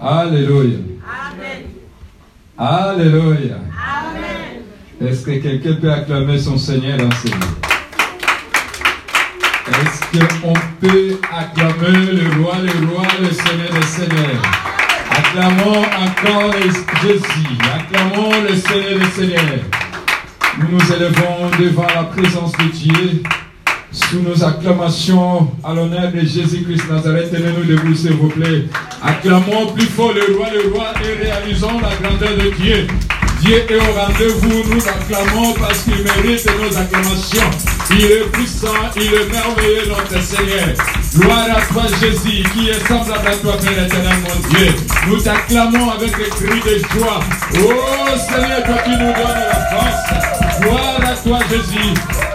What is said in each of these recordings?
Alléluia. Amen. Alléluia. Amen. Est-ce que quelqu'un peut acclamer son Seigneur dans lieu? Est-ce qu'on peut acclamer le roi, le roi, le Seigneur des Seigneurs? Acclamons encore Jésus. Acclamons le Seigneur des Seigneurs. Nous nous élevons devant la présence de Dieu. Sous nos acclamations à l'honneur de Jésus-Christ Nazareth, tenez-nous debout, s'il vous plaît. Acclamons plus fort le roi, le roi, et réalisons la grandeur de Dieu. Dieu est au rendez-vous, nous acclamons parce qu'il mérite nos acclamations. Il est puissant, il est merveilleux, notre Seigneur. Gloire à toi, Jésus, qui est semblable à toi, Père éternel, mon Dieu. Nous t'acclamons avec des cris de joie. Oh Seigneur, toi qui nous donnes la force. Gloire à toi, Jésus.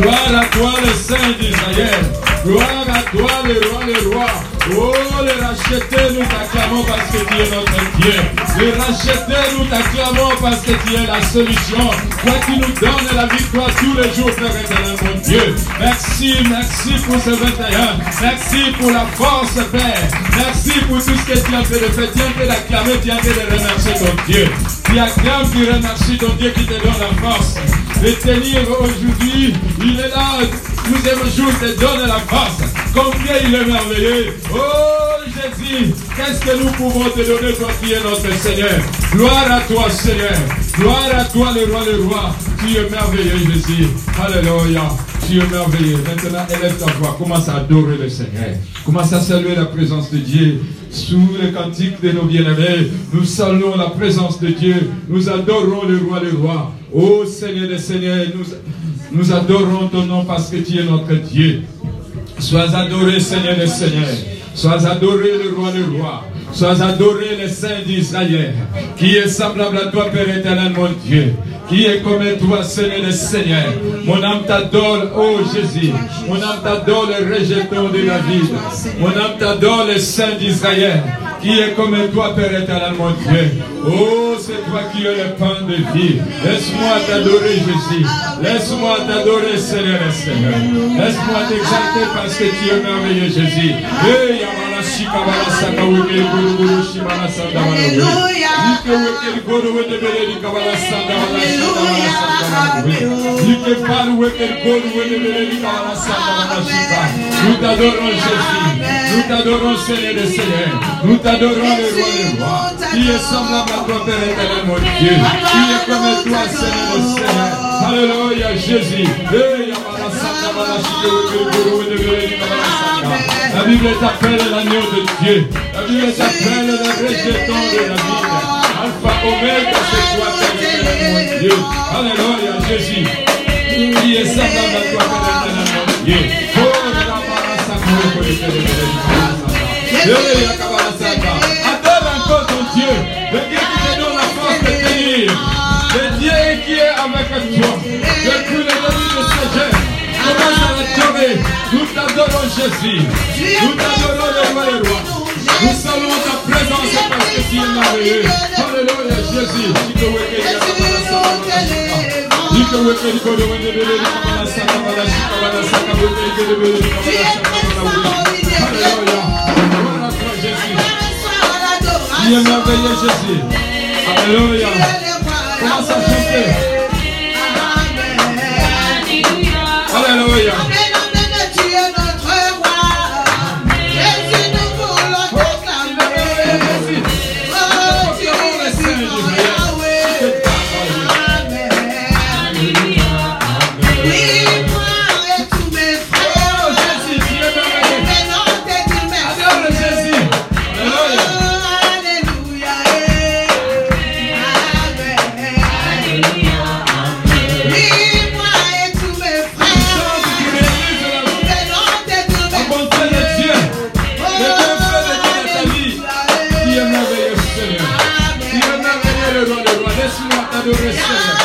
Gloire à toi, le Saint d'Israël. Gloire à toi, le roi, le roi. Oh, les rachetés, nous t'acclamons parce que tu es notre Dieu. Les rachetés, nous t'acclamons parce que tu es la solution. Toi qui nous donnes la victoire tous les jours, Père éternel, mon Dieu. Merci, merci pour ce 21. Merci pour la force, Père. Merci pour tout ce que tu as fait de faire. Tu as fait d'acclamer, tu as fait de remercier ton Dieu. Tu acclames, tu remercies ton Dieu qui te donne la force de tenir aujourd'hui. Il est là, nous jour te donne la force. Combien il est merveilleux. Oh Jésus, qu'est-ce que nous pouvons te donner, toi qui es notre Seigneur? Gloire à toi, Seigneur. Gloire à toi, le roi, le roi. Tu es merveilleux, Jésus. Alléluia. Tu es merveilleux. Maintenant, élève ta voix. Commence à adorer le Seigneur. Commence à saluer la présence de Dieu. Sous le cantique de nos bien-aimés, nous saluons la présence de Dieu. Nous adorons le roi, le roi. Ô Seigneur des Seigneurs, nous, adorons ton nom parce que tu es notre Dieu. Sois adoré, Seigneur des Seigneurs. Sois adoré, le roi des rois. Sois adoré, le Saint d'Israël. Qui est semblable à toi, Père éternel, mon Dieu. Qui est comme toi, Seigneur des Seigneurs? Mon âme t'adore, ô Jésus. Mon âme t'adore, le rejeton de David. Mon âme t'adore, le Saint d'Israël. Qui est comme toi, Père éternel, mon Dieu? Oh, c'est toi qui es le pain de vie. Laisse-moi t'adorer, Jésus. Laisse-moi t'adorer, Seigneur et Seigneur. Laisse-moi t'exalter parce que tu es merveilleux, Jésus. Nous t'adorons, Jésus. Nous t'adorons, Seigneur des Seigneurs. Nous t'adorons, le roi des rois. Qui est semblable à toi, Père éternel, mon Dieu. Qui est comme toi, Seigneur des Seigneurs. Alléluia, Jésus. La Bible t'appelle l'agneau de Dieu. La Bible t'appelle le rejeton de la Bible. Alpha, Omega, c'est toi, mon Dieu. Alléluia, Jésus. Qui est semblable à toi, mon Dieu. Oh, la barassa, pour le saka. Adore encore ton Dieu. Le Dieu qui te donne la force de tenir. Le Dieu qui est avec toi. Jésus. Nous t'adorons le roi des rois. Nous saluons ta présence parce que tu es merveilleux. Alléluia Jésus. Tu es merveilleux Jésus. Alléluia. Commence à chanter. Alléluia. Buddhist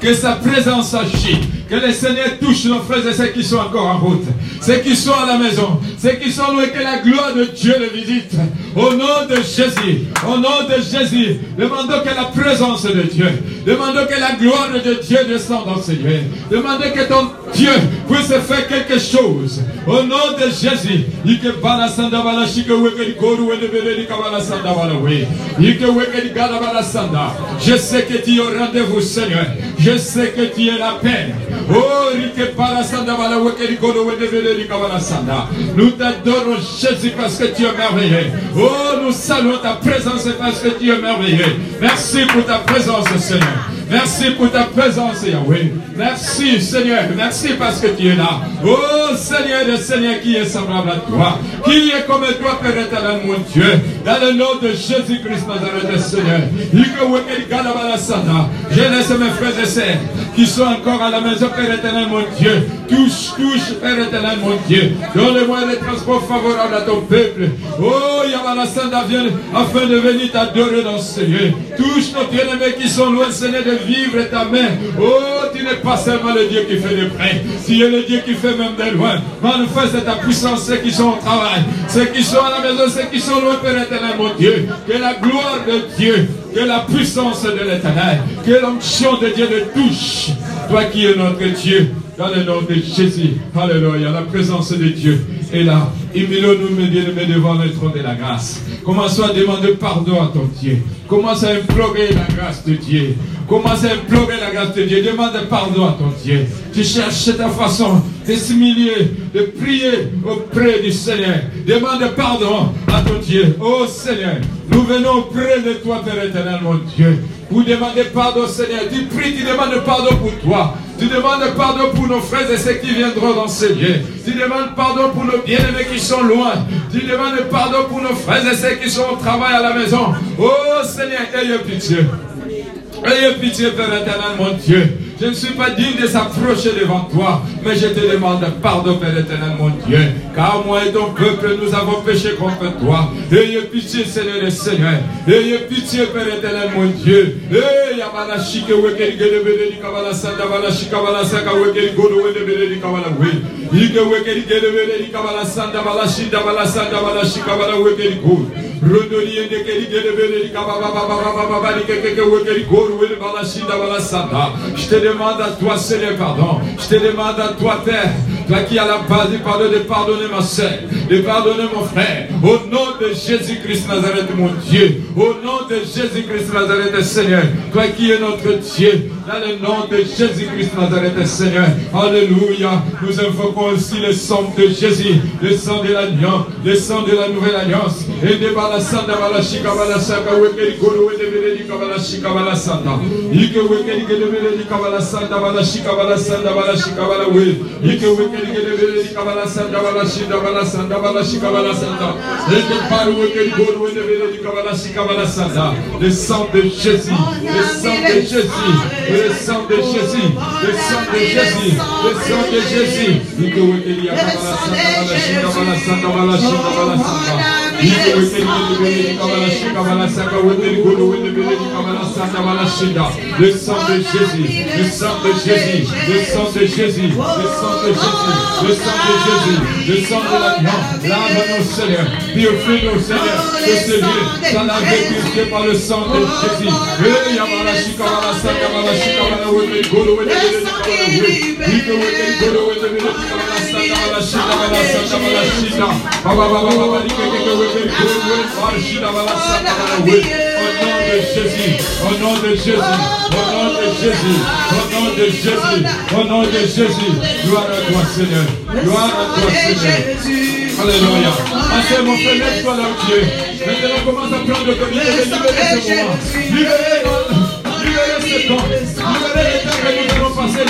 Que sa présence agit. Que le Seigneur touche nos frères et ceux qui sont encore en route. Ceux qui sont à la maison. Ceux qui sont loin. Que la gloire de Dieu les visite. Au nom de Jésus. Au nom de Jésus. Demandons que la présence de Dieu. Demandons que la gloire de Dieu descende lieux. Demandons que ton Dieu puisse faire quelque chose. Au nom de Jésus. Ike sanda. Je sais que tu es au rendez-vous, Seigneur. Je sais que tu es la peine. Oh. Nous t'adorons, Jésus, parce que tu es merveilleux. Oh, nous saluons ta présence parce que tu es merveilleux. Merci pour ta présence, Seigneur. Merci pour ta présence, Yahweh. Merci, Seigneur. Merci parce que tu es là. Oh, Seigneur, le Seigneur qui est semblable à toi. Qui est comme toi, Père éternel, mon Dieu. Dans le nom de Jésus-Christ, Nazareth, Seigneur. Je laisse mes frères et sœurs qui sont encore à la maison, Père éternel, mon Dieu. Touche, touche, Père éternel, mon Dieu. Donne-moi les transports favorables à ton peuple. Oh, Yabala Sanda vient afin de venir t'adorer dans ce. Touche nos bien-aimés qui sont loin, Seigneur, vivre ta main. Oh, tu n'es pas seulement le Dieu qui fait des près. Tu es le Dieu qui fait même de loin. Manifeste ta puissance, ceux qui sont au travail, ceux qui sont à la maison, ceux qui sont loin, Père éternel, mon Dieu. Que la gloire de Dieu, que la puissance de l'éternel, que l'onction de Dieu le touche. Toi qui es notre Dieu, dans le nom de Jésus. Alléluia. La présence de Dieu est là. Humilions-nous, mes bien-aimés, devant le trône de la grâce. Commençons à demander pardon à ton Dieu. Commence à implorer la grâce de Dieu. Commence à implorer la grâce de Dieu. Demande pardon à ton Dieu. Tu cherches ta façon de s'humilier, de prier auprès du Seigneur. Demande pardon à ton Dieu. Oh Seigneur, nous venons auprès de toi, Père éternel, mon Dieu. Vous demandez pardon, Seigneur. Tu pries, tu demandes pardon pour toi. Tu demandes pardon pour nos frères et ceux qui viendront dans ces lieux. Tu demandes pardon pour nos bien-aimés qui sont loin. Tu demandes pardon pour nos frères et ceux qui sont au travail à la maison. Oh Seigneur, ayez pitié. Ayez pitié, Père éternel, mon Dieu. Je ne suis pas digne de s'approcher devant toi, mais je te demande pardon, Père éternel, mon Dieu. Car moi et ton peuple, nous avons péché contre toi. Ayez pitié, Seigneur et Seigneur. Ayez pitié, Père éternel, mon Dieu. Eh, demande à toi, Seigneur, pardon. Je te demande à toi, Père, toi qui as la base pardon, de pardonner ma soeur, de pardonner mon frère. Au nom de Jésus-Christ Nazareth, mon Dieu. Au nom de Jésus-Christ Nazareth, Seigneur. Toi qui es notre Dieu. Dans le nom de Jésus-Christ Nazareth, Seigneur. Alléluia. Nous invoquons aussi le sang de Jésus, le sang de l'alliance, le sang de la nouvelle alliance. Et de balasaka balasanda balashika balasanda balashika. Le sang de Jésus, le sang de Jésus, le sang de Jésus, le sang de Jésus, le sang de Jésus. Le sang de Jésus, le sang de Jésus, le sang de Jésus, le sang de Jésus, le sang de Jésus, le sang de l'agneau. Lave-nous, Seigneur, purifie-nous, Seigneur, de ce lieu, ça l'a purifié par le sang de Jésus. Au nom de Jésus, au nom de Jésus, au nom de Jésus, au nom de Jésus, au nom de Jésus. Gloire à toi, Seigneur. Gloire à toi, Seigneur. Alléluia. Assez mon frère. Maintenant, commence à prendre de ce ce temps. Les temps que nous allons passer.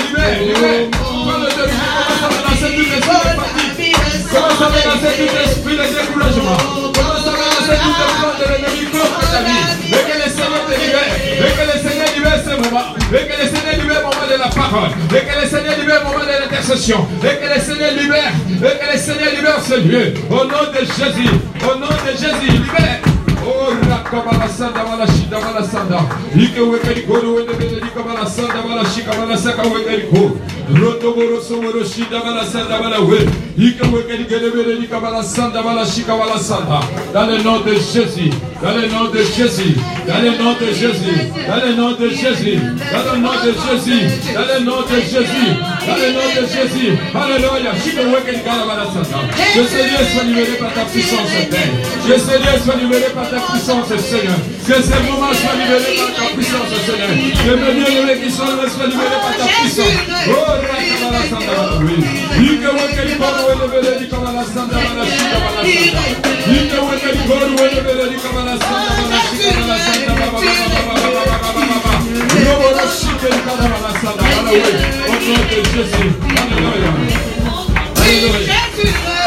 Commence à menacer tout esprit de découragement. Commence à menacer tout esprit de l'ennemi contre ta vie. Et que le Seigneur te libère. Et que le Seigneur libère ce moment. Et que le Seigneur libère le moment de la parole. Et que le Seigneur libère le moment de l'intercession. Et que le Seigneur libère. Et que le Seigneur libère ce lieu. Au nom de Jésus. Au nom de Jésus. Libère. kabala sanda bala shida bala sanda. Ike weke di kodo wende bele di kabala Rondo boro so boro shida bala sanda bala we. Ike weke di gele bele di kabala sanda sanda. Dans le nom de Jésus, dans le nom de Jésus, dans le nom de Jésus, dans le nom de Jésus, dans le nom de Jésus, dans le nom de Jésus, dans le nom de Jésus. Alléluia. Shika weke di kabala bala sanda. Je soit libéré par ta puissance, Père. Je Seigneur soit libéré par ta puissance, Seigneur. Que ces moments soient libérés par ta puissance, Seigneur. Que mes bien-aimés qui sont libérés par ta puissance. Rakabala Sanda Bala, oui. Ike weke di kono wele bele di kabala Sanda Bala, Shika Bala Sanda. Ike weke di kono wele bele di kabala Sanda Bala, Shika Bala Sanda Baba Baba Baba Baba Baba Baba. Robo ro shike di kabala Sanda Bala, oui. Au nom de Jésus. Alléluia. Alléluia.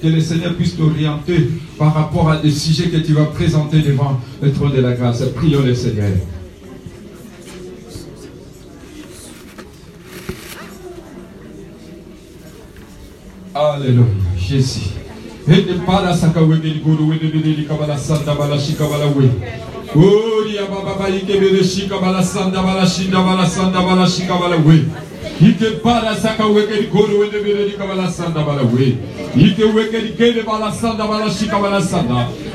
Que le Seigneur puisse t'orienter par rapport à des sujets que tu vas présenter devant le trône de la grâce. Prions le Seigneur. Alléluia, Jésus. Ende para saka wege ni guru wende bede ni kabala sanda bala shika bala we. Ori ya baba ba ike bede shika bala sanda bala shinda bala sanda bala shika bala we. Ike para saka wege ni guru wende bede ni kabala sanda bala we.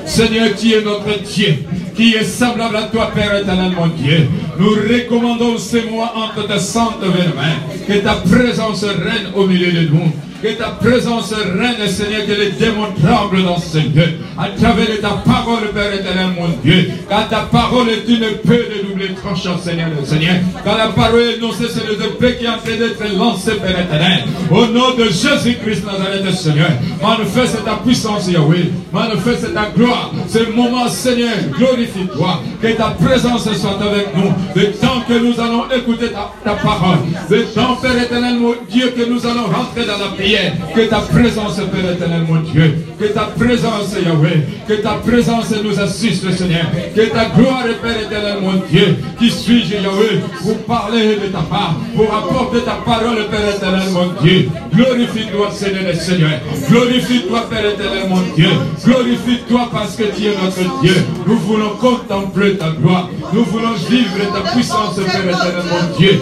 Seigneur, tu es notre Dieu qui est semblable à toi, Père éternel, mon Dieu. Nous recommandons ces mois entre tes saintes mains. Que ta présence règne au milieu de nous. Que ta présence règne, Seigneur, que les démons tremblent dans ce lieu. À travers ta parole, Père éternel, mon Dieu. Car ta parole est une épée de double tranchant, Seigneur, le Seigneur. Car la parole énoncée, c'est les épées qui est en train d'être lancées, Père éternel. Au nom de Jésus-Christ, Nazareth, Seigneur. Manifeste ta puissance, Yahweh. Manifeste ta gloire. Ce moment, Seigneur, glorifie-toi. Que ta présence soit avec nous. Le temps que nous allons écouter ta, ta parole. Le temps, Père éternel, mon Dieu, que nous allons rentrer dans la prière. Que ta présence, Père éternel, mon Dieu. Que ta présence, Yahweh. Que ta présence nous assiste, Seigneur. Que ta gloire, Père éternel, mon Dieu. Qui suis-je, Yahweh, pour parler de ta part. Pour apporter ta parole, Père éternel, mon Dieu. Glorifie-toi, Seigneur Seigneur. Glorifie-toi, Père éternel, mon Dieu. Glorifie-toi parce que tu es notre Dieu. Nous voulons contempler ta gloire. Nous voulons vivre ta puissance, Père éternel, mon Dieu.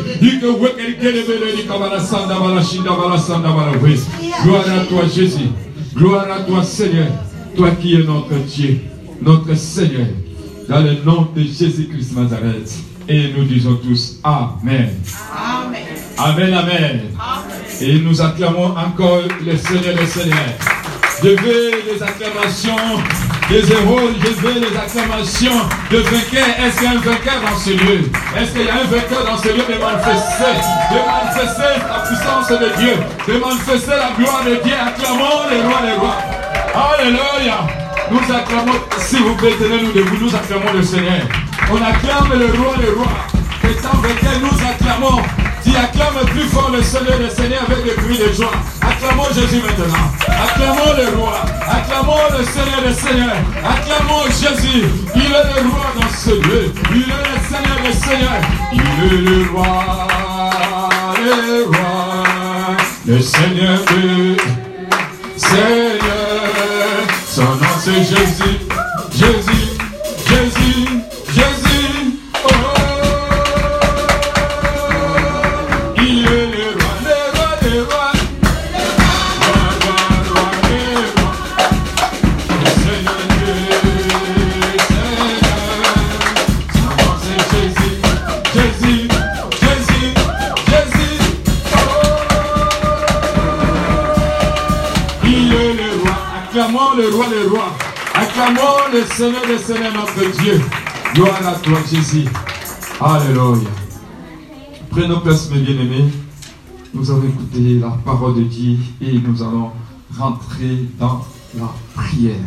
Gloire à toi, Jésus. Gloire à toi, Seigneur. Toi qui es notre Dieu, notre Seigneur. Dans le nom de Jésus-Christ Nazareth. Et nous disons tous Amen. Amen, Amen. Et nous acclamons encore le Seigneur, le Seigneur. Je veux les acclamations des héros, je veux les acclamations de vainqueurs. Est-ce qu'il y a un vainqueur dans ce lieu? Est-ce qu'il y a un vainqueur dans ce lieu? De manifester, de manifester la puissance de Dieu, de manifester la gloire de Dieu Acclamons les rois, les rois. Alléluia. Nous acclamons, s'il vous plaît, tenez-nous debout, nous acclamons le Seigneur. On acclame le roi, le roi. Étant vainqueur, nous acclamons Dis, acclame plus fort le Seigneur, le Seigneur avec des cris de joie. Acclamons Jésus maintenant. Acclamons le roi. Acclamons le Seigneur, le Seigneur. Acclamons Jésus. Il est le roi dans ce lieu. Il est le Seigneur, le Seigneur. Il est le roi, le roi, le Seigneur de Seigneur. Son nom c'est. Jésus, Jésus, Jésus. Le Seigneur, le Seigneur, notre Dieu. Gloire à toi, Jésus. Alléluia. Prenons place, mes bien-aimés. Nous avons écouté la parole de Dieu et nous allons rentrer dans la prière.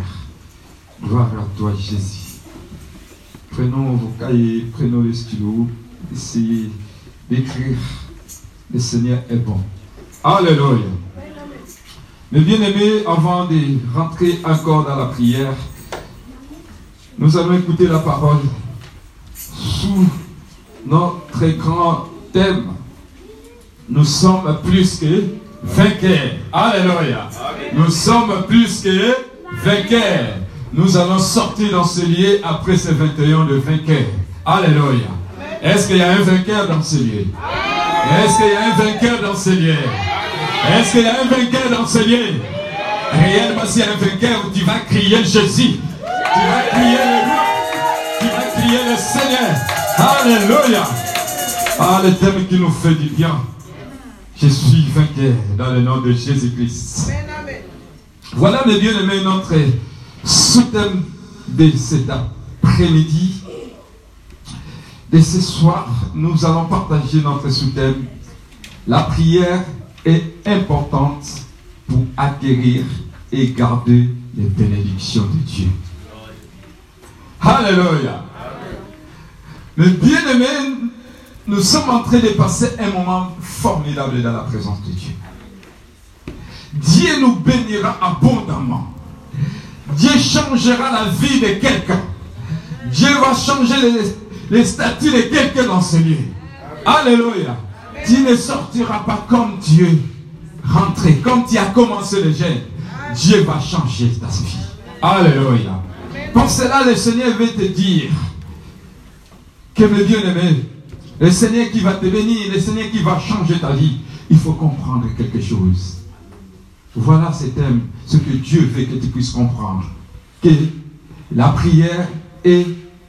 Gloire à toi, Jésus. Prenons vos cahiers, prenons le stylo, essayez d'écrire. Le Seigneur est bon. Alléluia. Mes bien-aimés, avant de rentrer encore dans la prière, nous allons écouter la parole sous notre grand thème. Nous sommes plus que vainqueurs. Alléluia. Nous sommes plus que vainqueurs. Nous allons sortir dans ce lieu après ces 21 de vainqueurs. Alléluia. Est-ce qu'il y a un vainqueur dans ce lieu? Est-ce qu'il y a un vainqueur dans ce lieu? Est-ce qu'il y a un vainqueur dans ce lieu? Réellement, s'il y a un vainqueur, tu vas crier Jésus. Tu vas crier le roi. Tu vas crier le Seigneur. Alléluia. Ah, le thème qui nous fait du bien. Je suis vainqueur dans le nom de Jésus-Christ. Voilà, mes bien-aimés, notre sous-thème de cet après-midi. De ce soir, nous allons partager notre sous-thème. La prière est importante pour acquérir et garder les bénédictions de Dieu. Alléluia. Mais bien aimés, nous sommes en train de passer un moment formidable dans la présence de Dieu. Dieu nous bénira abondamment. Dieu changera la vie de quelqu'un. Dieu va changer les, statuts de quelqu'un dans ce lieu. Alléluia. Tu ne sortiras pas comme Dieu rentré, comme tu as commencé le jeûne. Dieu va changer ta vie. Alléluia. Pour cela, le Seigneur veut te dire que mes bien-aimés, le Seigneur qui va te bénir, le Seigneur qui va changer ta vie, il faut comprendre quelque chose. Voilà ce thème, ce que Dieu veut que tu puisses comprendre. Que la prière est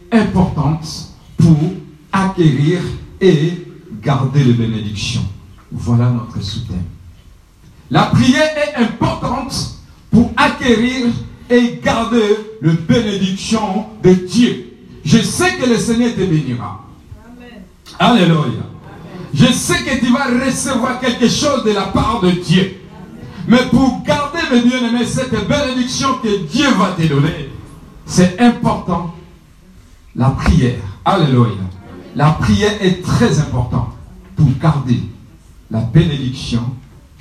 importante pour acquérir et garder les bénédictions. Voilà notre sous-thème. La prière est importante pour acquérir et garder les bénédictions de Dieu. Je sais que le Seigneur te bénira. Alléluia. Je sais que tu vas recevoir quelque chose de la part de Dieu. Mais pour garder, mes bien-aimés, cette bénédiction que Dieu va te donner, c'est important. La prière. Alléluia. La prière est très importante pour garder la bénédiction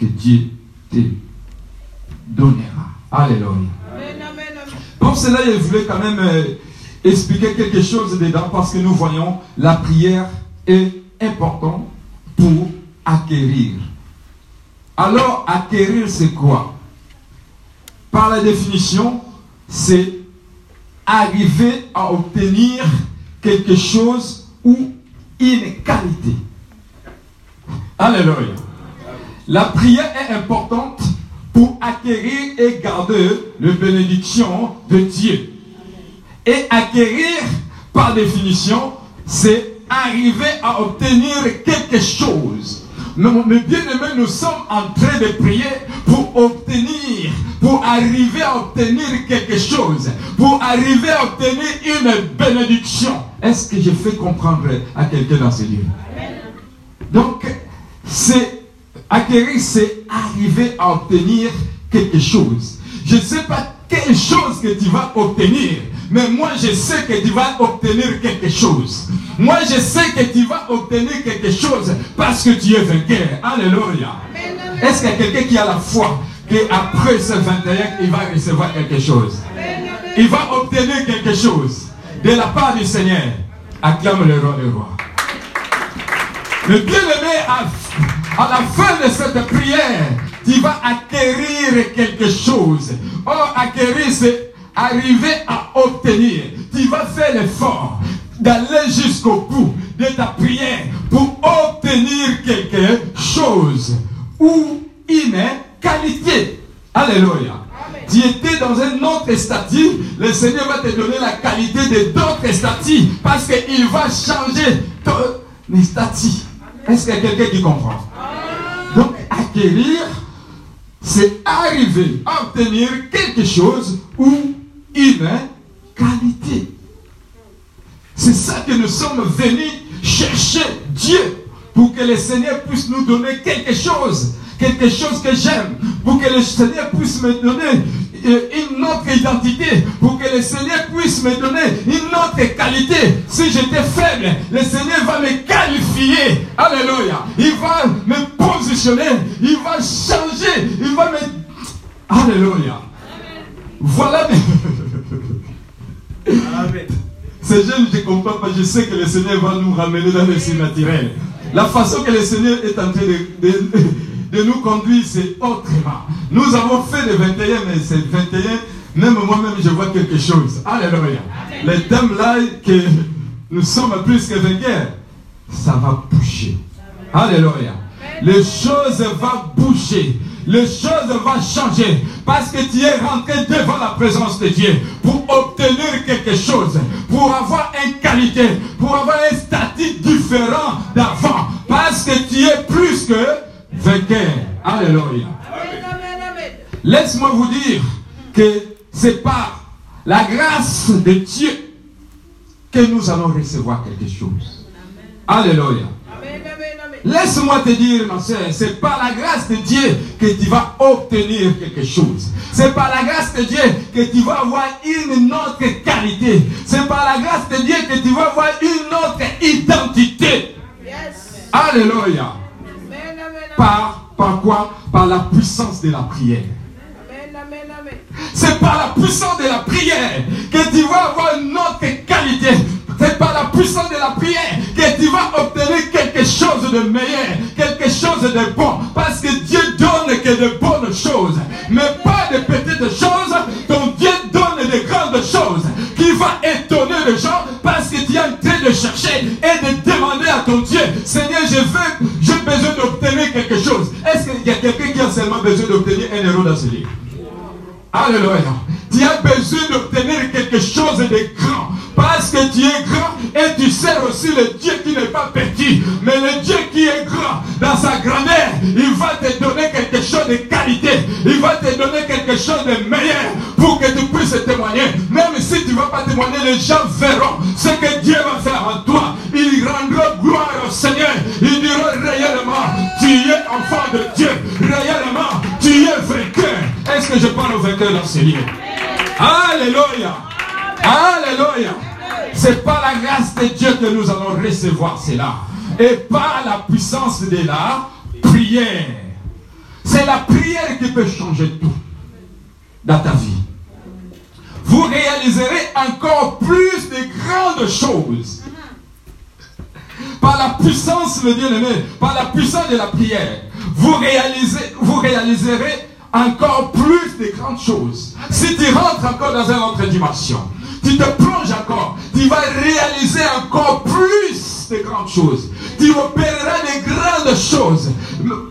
que Dieu te donnera. Alléluia. Pour cela, je voulais quand même euh, expliquer quelque chose dedans parce que nous voyons la prière est importante pour acquérir. Alors, acquérir, c'est quoi? Par la définition, c'est arriver à obtenir quelque chose ou une qualité. Alléluia. La prière est importante pour acquérir et garder les bénédictions de Dieu. Et acquérir, par définition, c'est arriver à obtenir quelque chose. Mes bien-aimés, nous sommes en train de prier pour obtenir, pour arriver à obtenir quelque chose, pour arriver à obtenir une bénédiction. Est-ce que je fais comprendre à quelqu'un dans ce lieu? Donc, c'est acquérir, c'est arriver à obtenir quelque chose. Je ne sais pas quelle chose que tu vas obtenir, mais moi je sais que tu vas obtenir quelque chose. Moi, je sais que tu vas obtenir quelque chose parce que tu es vainqueur. Alléluia. Est-ce qu'il y a quelqu'un qui a la foi qu'après ce 21, il va recevoir quelque chose? Il va obtenir quelque chose de la part du Seigneur. Acclame le roi le roi. Le bien-aimé, à, à la fin de cette prière, tu vas acquérir quelque chose. Or, acquérir, c'est arriver à obtenir. Tu vas faire l'effort d'aller jusqu'au bout de ta prière pour obtenir quelque chose ou une qualité. Alléluia. Tu étais dans un autre statut, le Seigneur va te donner la qualité de d'autres statuts parce qu'il va changer ton statut. Est-ce qu'il y a quelqu'un qui comprend Donc, acquérir, c'est arriver à obtenir quelque chose ou une qualité. C'est ça que nous sommes venus chercher Dieu pour que le Seigneur puisse nous donner quelque chose, quelque chose que j'aime, pour que le Seigneur puisse me donner une autre identité, pour que le Seigneur puisse me donner une autre qualité. Si j'étais faible, le Seigneur va me qualifier. Alléluia. Il va me positionner, il va changer, il va me... Alléluia. Voilà. Amen. Ces jeunes, je ne comprends pas. Je sais que le Seigneur va nous ramener dans le naturel. La façon que le Seigneur est en train de, nous conduire, c'est autrement. Nous avons fait le 21, mais c'est 21. Même moi-même, je vois quelque chose. Alléluia. Le thème là, que nous sommes plus que vainqueurs, ça va bouger. Alléluia. Les choses vont bouger les choses vont changer parce que tu es rentré devant la présence de Dieu pour obtenir quelque chose, pour avoir une qualité, pour avoir un statut différent d'avant, parce que tu es plus que vainqueur. Alléluia. Laisse-moi vous dire que c'est par la grâce de Dieu que nous allons recevoir quelque chose. Alléluia. Laisse-moi te dire, ma soeur, c'est par la grâce de Dieu que tu vas obtenir quelque chose. C'est par la grâce de Dieu que tu vas avoir une autre qualité. C'est par la grâce de Dieu que tu vas avoir une autre identité. Alléluia. Par, par quoi Par la puissance de la prière. C'est par la puissance de la prière que tu vas avoir une autre qualité. C'est par la puissance de la prière que tu vas obtenir quelque chose de meilleur, quelque chose de bon. Parce que Dieu donne que de bonnes choses, mais pas de petites choses, dont Dieu donne de grandes choses qui va étonner les gens parce que tu es en train de chercher et de demander à ton Dieu, Seigneur, je veux, j'ai besoin d'obtenir quelque chose. Y a quelqu'un qui a seulement besoin d'obtenir un euro dans ce livre? Alléluia. Tu as besoin d'obtenir quelque chose de grand. Parce que tu es grand et tu sers aussi le Dieu qui n'est pas petit. Mais le Dieu qui est grand, dans sa grandeur, il va te donner quelque chose de qualité. Il va te donner quelque chose de meilleur pour que tu puisses témoigner. Même si tu ne vas pas témoigner, les gens verront ce que Dieu va faire en toi. Il rendra gloire au Seigneur. Il dira réellement, tu es enfant de Dieu. Réellement, tu es vainqueur. Est-ce que je parle au vainqueur dans ce lieu? Alléluia. Alléluia. C'est par la grâce de Dieu que nous allons recevoir cela. Et par la puissance de la prière. C'est la prière qui peut changer tout dans ta vie. Vous réaliserez encore plus de grandes choses. Par la puissance, le bien-aimé, par la puissance de la prière, vous, réalisez, vous réaliserez encore plus de grandes choses. Si tu rentres encore dans une autre dimension, tu te plonges encore, tu vas réaliser encore plus de grandes choses. Tu opéreras de grandes choses.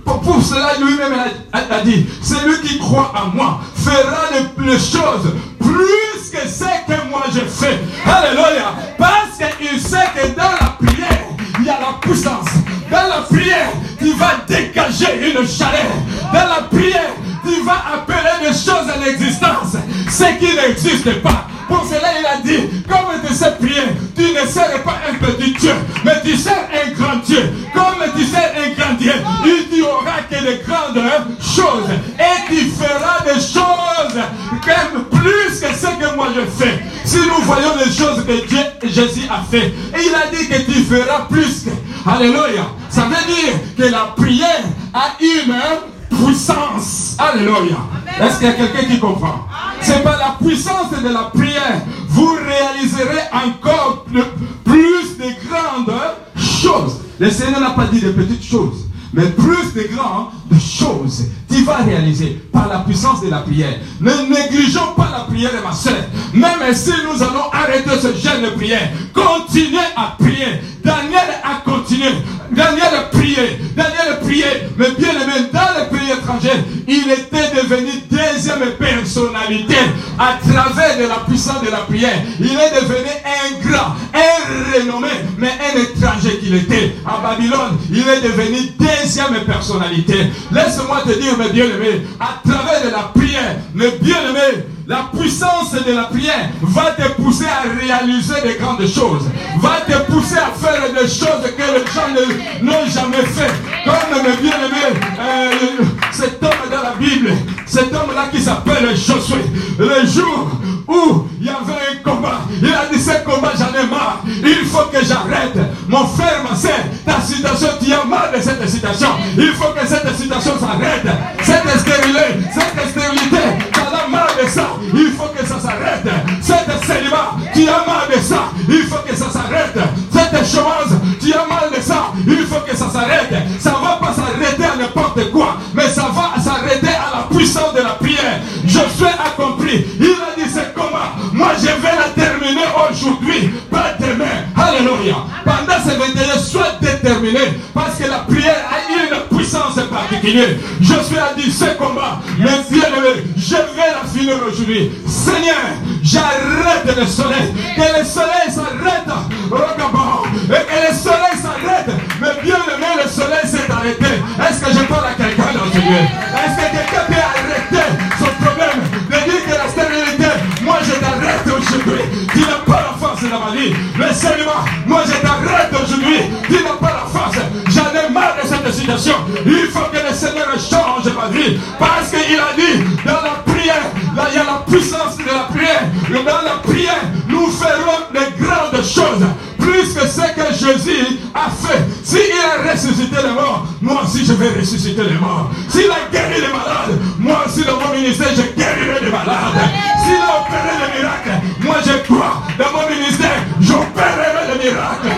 Pour cela, lui-même a, dit, celui qui croit en moi fera les, choses plus que ce que moi je fais. Alléluia. Parce qu'il sait que dans la prière, il y a la puissance. Dans la prière, tu vas dégager une chaleur. Dans la prière, tu vas appeler des choses à l'existence. Ce qui n'existe pas. Pour cela, il a dit, comme tu sais prier, tu ne seras pas un petit Dieu, mais tu sers un grand Dieu. Comme tu sers un grand Dieu, il n'y aura que de grandes choses. Et tu feras des choses même plus que ce que moi je fais. Si nous voyons les choses que Dieu, Jésus a fait, et il a dit que tu feras plus que. Alléluia. Ça veut dire que la prière a une puissance. Alléluia. Est-ce qu'il y a quelqu'un qui comprend? C'est par la puissance de la prière, vous réaliserez encore plus de grandes choses. Le Seigneur n'a pas dit de petites choses mais plus de grandes choses tu vas réaliser par la puissance de la prière. Ne négligeons pas la prière, ma soeur. Même si nous allons arrêter ce jeûne de prière, continuez à prier. Daniel a continué. Daniel a prié. Daniel a prié. Mais bien aimé, dans le pays étranger, il était devenu deuxième personnalité à travers de la puissance de la prière. Il est devenu un grand, un renommé, mais un étranger qu'il était. À Babylone, il est devenu deuxième personnalité. Laisse-moi te dire, mes bien-aimés, à travers de la prière, mes bien-aimés, la puissance de la prière va te pousser à réaliser des grandes choses. Va te pousser à faire des choses que les gens n'ont jamais fait. Comme mes bien-aimés, euh, cet homme dans la Bible, cet homme-là qui s'appelle Josué, le jour où il y avait un combat, il a dit ce combat j'en ai marre, il faut que j'arrête. Mon frère, ma soeur, ta situation, tu as marre de cette situation. Il faut que cette situation s'arrête. Cette stérilité, cette stérilité, as marre de ça. Il faut que ça s'arrête. Cette célibat, tu as marre de ça. Il faut que ça s'arrête. Cette chose, tu as mal de ça. Il faut que ça s'arrête. Ça ne va pas s'arrêter à n'importe quoi. Mais ça va s'arrêter à la puissance de la prière. Je suis accompli. Il a dit c'est comment? Moi je vais la terminer aujourd'hui. Pas demain. Alléluia. Pendant ces 21 sois déterminé. Parce que la prière a une puissance particulière. Je suis à dire ce combat. Mais bien aimé, je vais la finir aujourd'hui. Seigneur, j'arrête le soleil. Que le soleil s'arrête. Et que le soleil s'arrête. Mais bien aimé, le soleil s'est arrêté. Est-ce que je parle à quelqu'un dans ce lieu? Est-ce que quelqu'un peut arrêter son problème? De dire que la stérilité, moi je t'arrête aujourd'hui. Tu n'as pas la force dans ma vie. Le Seigneur, moi je t'arrête aujourd'hui. Tu n'as pas situation. Il faut que le Seigneur change ma vie. Parce qu'il a dit dans la prière, là il y a la puissance de la prière. Dans la prière, nous ferons de grandes choses plus que ce que Jésus a fait. S'il a ressuscité les morts, moi aussi je vais ressusciter les morts. S'il a guéri les malades, moi aussi dans mon ministère je guérirai les malades. S'il a opéré les miracles, moi je crois dans mon ministère, j'opérerai les miracles.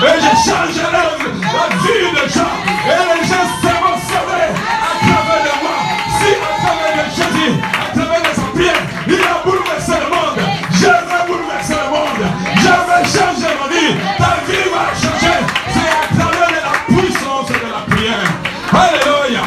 Et je changerai la vie des gens. Et les gens seront à travers de moi. Si à travers de Jésus, à travers de sa prière, il a bouleversé le monde. Je vais bouleverser le monde. Je vais changer ma vie. Ta vie va changer. C'est à travers de la puissance de la prière. Alléluia.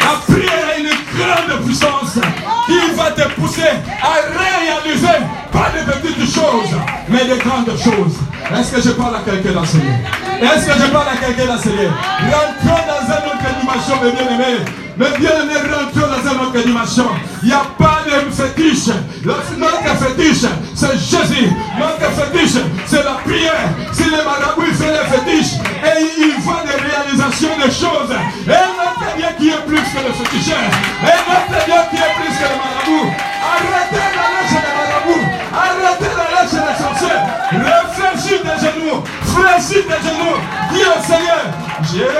La prière a une grande puissance qui va te pousser à réaliser pas de petites choses, mais de grandes choses. Est-ce que je parle à quelqu'un dans Est-ce que je parle à quelqu'un dans ce Rentrons dans une autre dimension, mes bien-aimés. Mes bien-aimés, rentrons dans une autre dimension. Il n'y a pas de fétiche. Notre fétiche, c'est Jésus. Notre fétiche, c'est la prière. Si les marabouts fait les fétiches et il voit des réalisations des choses. Et notre Dieu qui est plus que le féticheur. Et notre Dieu qui est plus que le marabout. Arrêtez d'aller chez les marabouts. Arrêtez d'aller chez les sorciers. Réfléchis des genoux. Fléchis des genoux. Dis au Seigneur, j'ai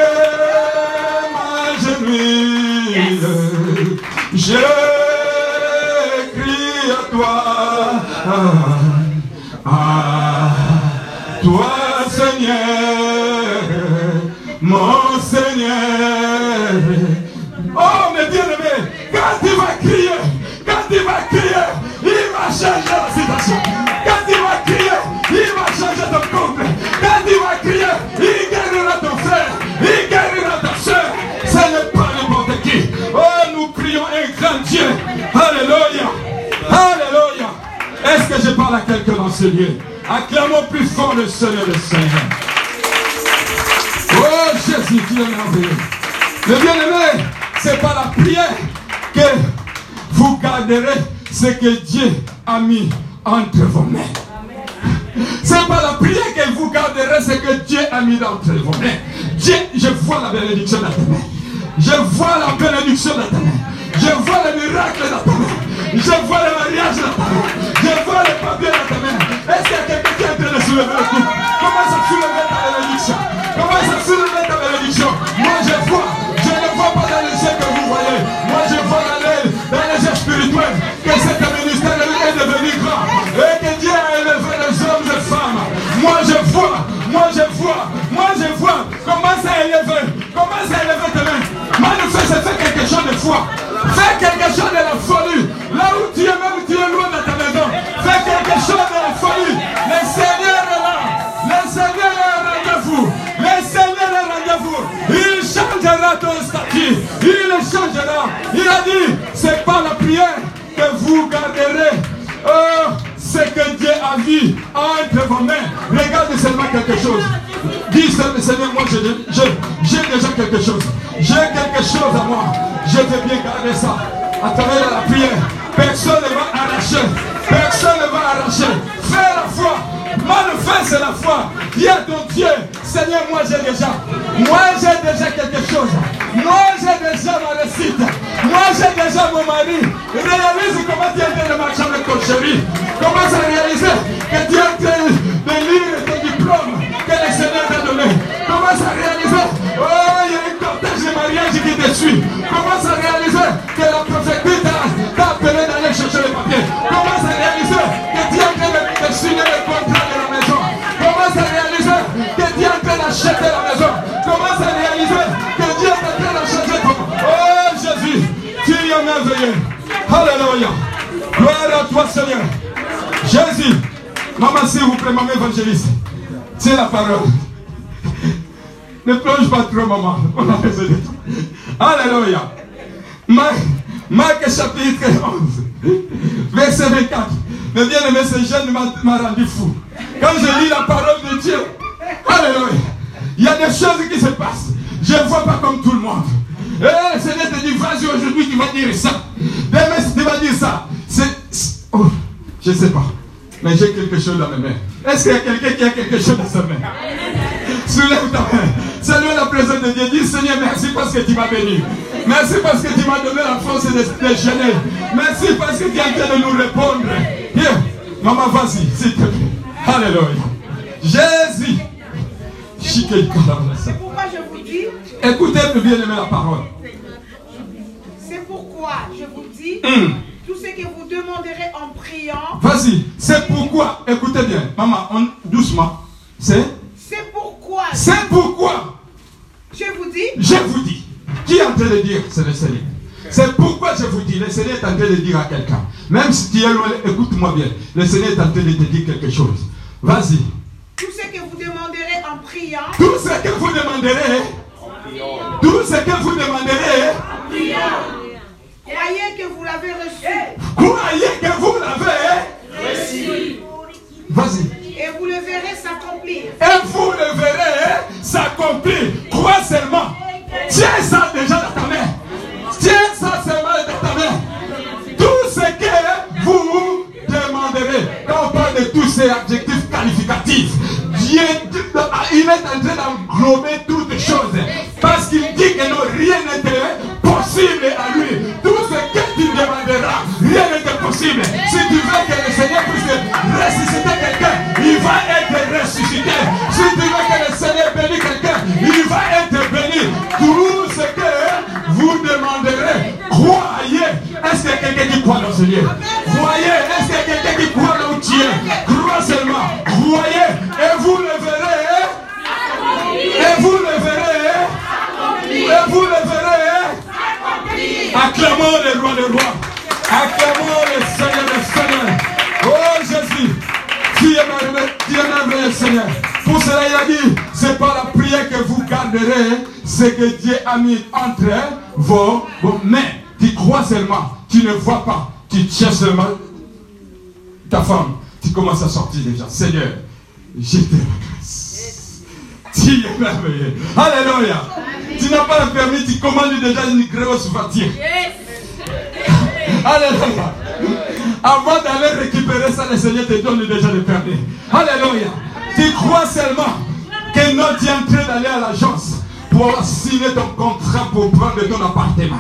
m'agenouille. Je crie à toi. À toi, Seigneur. Mon Seigneur. Oh, mes bien-aimés, quand tu vas crier, quand tu vas crier, il va changer. Quand tu vas crier, il va changer ton couple. Quand tu vas crier, il guérira ton frère, il guérira ta soeur. Ce n'est pas n'importe qui. Oh, nous prions un grand Dieu. Alléluia. Alléluia. Est-ce que je parle à quelqu'un dans ce lieu? Acclamons plus fort le Seigneur, le Seigneur. Oh Jésus, tu es merveilleux. Le bien-aimé, c'est par la prière que vous garderez ce que Dieu a mis entre vos mains. C'est par la prière que vous garderez ce que Dieu a mis entre vos mains. Dieu, je vois la bénédiction dans tes mains. Je vois la bénédiction dans tes mains. Je vois le miracle dans tes mains. Je vois le mariage dans ta main. Je vois le papier dans ta main. Est-ce qu'il y a quelqu'un qui est en train de soulever le couple Commence à soulever ta bénédiction? Commence à soulever ta bénédiction? Moi je vois. Je ne vois pas dans les yeux que vous voyez. Moi je vois dans les, dans yeux spirituels que Commence à élever. Commence à élever tes mains. Manifeste, fais quelque chose de foi. Fais quelque chose de la folie. Là où tu es, même tu es loin de ta maison. Fais quelque chose de la folie. Le Seigneur est là. Le Seigneur est rendez-vous. Le Seigneur est rendez-vous. Il changera ton statut. Il le changera. Il a dit, c'est pas la prière que vous garderez. Oh, c'est que Dieu a vu entre vos mains. Regarde seulement quelque chose. Dis Seigneur, moi j'ai déjà quelque chose. J'ai quelque chose à moi. Je veux bien garder ça. À travers la prière. Personne ne va arracher. Personne ne va arracher. Fais la foi. Manifeste la foi. À ton Dieu, Seigneur, moi j'ai déjà. Moi j'ai déjà quelque chose. Moi j'ai déjà ma réussite. Moi j'ai déjà mon mari. Réalise comment tu es en train de marcher avec ton chéri. Commence à réaliser que tu es en train de lire ton diplôme que le Seigneur t'a donné. Commence à réaliser. Oh, il y a une cortège de mariage qui te suit. Commence à réaliser que la prophétie t'a appelé d'aller chercher les papiers. Commence à réaliser que tu es en train de, signer le contrat de la maison? Commence à réaliser que tu es en train d'acheter la maison? Commence à réaliser que Dieu est en train d'acheter ton. Oh Jésus, tu es merveilleux. Alléluia. Gloire à toi Seigneur. Jésus. Maman, s'il vous plaît, maman évangéliste. C'est la parole. Ne plonge pas trop, maman. On a besoin de toi. Alléluia. Marc, Marc chapitre 11, verset 24. Mais bien aimé, ce jeune m'a rendu fou. Quand je lis la parole de Dieu, Alléluia. Il y a des choses qui se passent. Je ne vois pas comme tout le monde. Et le Seigneur te dit, aujourd'hui, tu vas dire ça. Demain, tu vas dire ça. C'est. Oh, je ne sais pas. Mais j'ai quelque chose dans mes mains. Est-ce qu'il y a quelqu'un qui a quelque chose dans sa main? Soulève ta main. Salue la présence de Dieu. Dis Seigneur, merci parce que tu m'as béni. Merci parce que tu m'as donné la force de, de gêner. Merci parce que tu es en train de nous répondre. Viens, maman, vas-y, s'il te plaît. Alléluia. Jésus. C'est pourquoi je vous dis. Écoutez bien aimer la parole. C'est pourquoi je vous dis. Hum. Tout ce que vous demanderez en priant. Vas-y, c'est pourquoi, écoutez bien, maman, on, doucement, c'est C'est pourquoi. C'est pourquoi Je vous dis. je vous dis. Qui est en train de dire C'est le Seigneur. C'est pourquoi je vous dis, le Seigneur est en train de dire à quelqu'un. Même si tu es loin, écoute-moi bien. Le Seigneur est en train de te dire quelque chose. Vas-y. Tout ce que vous demanderez en priant. Tout ce que vous demanderez, tout ce que vous demanderez, Croyez que vous l'avez reçu. croyez que vous l'avez. Vas-y. Et vous le verrez s'accomplir. Et vous le verrez s'accomplir. Crois seulement. Tiens ça déjà dans ta main. Tiens ça seulement dans ta main. Tout ce que vous demanderez. Quand on parle de tous ces adjectifs qualificatifs, Dieu, il est en train d'englober toutes choses. Parce qu'il dit que rien n'était possible à lui. Tout ce que tu demanderas, rien n'était possible. Si tu veux que le Seigneur puisse ressusciter quelqu'un, il va être ressuscité. Si tu veux que le Seigneur bénisse quelqu'un, il va être béni. Tout ce que vous demanderez, croyez. Est-ce a quelqu'un qui croit dans ce lieu? C'est que Dieu a mis entre vos, mains. Tu crois seulement, tu ne vois pas, tu tiens seulement ta femme. Tu commences à sortir déjà. Seigneur, je te remercie. Tu es merveilleux. Alléluia. Tu n'as pas le permis, tu commandes déjà une grosse voiture. Alléluia. Avant d'aller récupérer ça, le Seigneur te donne déjà le permis. Alléluia. Tu crois seulement que non, tu es en train d'aller à l'agence pour signer ton contrat pour prendre ton appartement.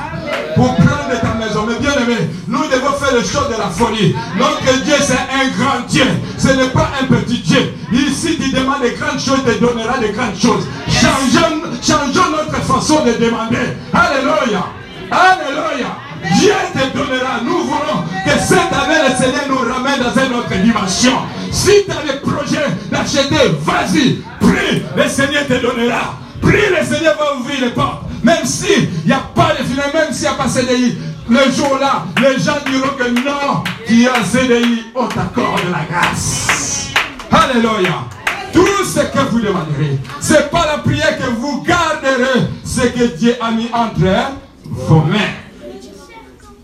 Pour prendre ta maison. Mais bien aimé, nous devons faire les choses de la folie. Notre Dieu, c'est un grand Dieu. Ce n'est pas un petit Dieu. Ici, tu demandes de grandes choses, il te donnera de grandes choses. Changeons, changeons notre façon de demander. Alléluia. Alléluia. Dieu te donnera. Nous voulons que cette année, le Seigneur nous ramène dans une autre dimension. Si tu as le projet d'acheter, vas-y, prie, le Seigneur te donnera. Prie, le Seigneur va ouvrir les portes. Même s'il n'y a pas de financement, même s'il n'y a pas CDI, le jour-là, les gens diront que non, qui a CDI, on t'accorde la grâce. Alléluia. Tout ce que vous demanderez, ce n'est pas la prière que vous garderez, ce que Dieu a mis entre vos mains.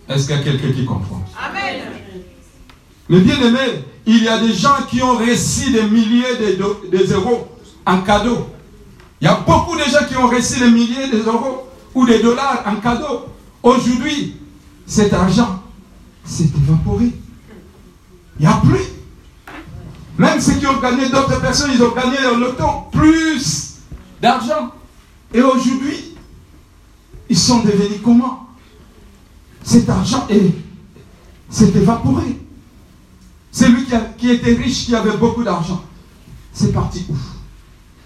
Est-ce qu'il y a quelqu'un qui comprend Amen. Mais bien aimé, il y a des gens qui ont reçu des milliers de, euros en cadeau. Il y a beaucoup de gens qui ont reçu des milliers d'euros ou des dollars en cadeau. Aujourd'hui, cet argent s'est évaporé. Il n'y a plus. Même ceux qui ont gagné, d'autres personnes, ils ont gagné en autant plus d'argent. Et aujourd'hui, ils sont devenus comment? Cet argent s'est évaporé. Celui qui, qui était riche, qui avait beaucoup d'argent, c'est parti où?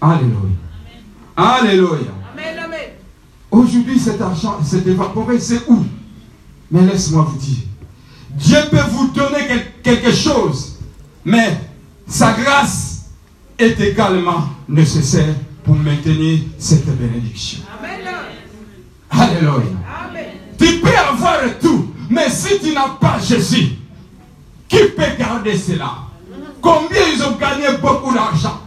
Alléluia. Alléluia. Aujourd'hui, cet argent s'est évaporé, c'est où? Mais laisse-moi vous dire, Dieu peut vous donner quelque chose, mais sa grâce est également nécessaire pour maintenir cette bénédiction. Alléluia. Tu peux avoir tout, mais si tu n'as pas Jésus, qui peut garder cela? Combien ils ont gagné beaucoup d'argent?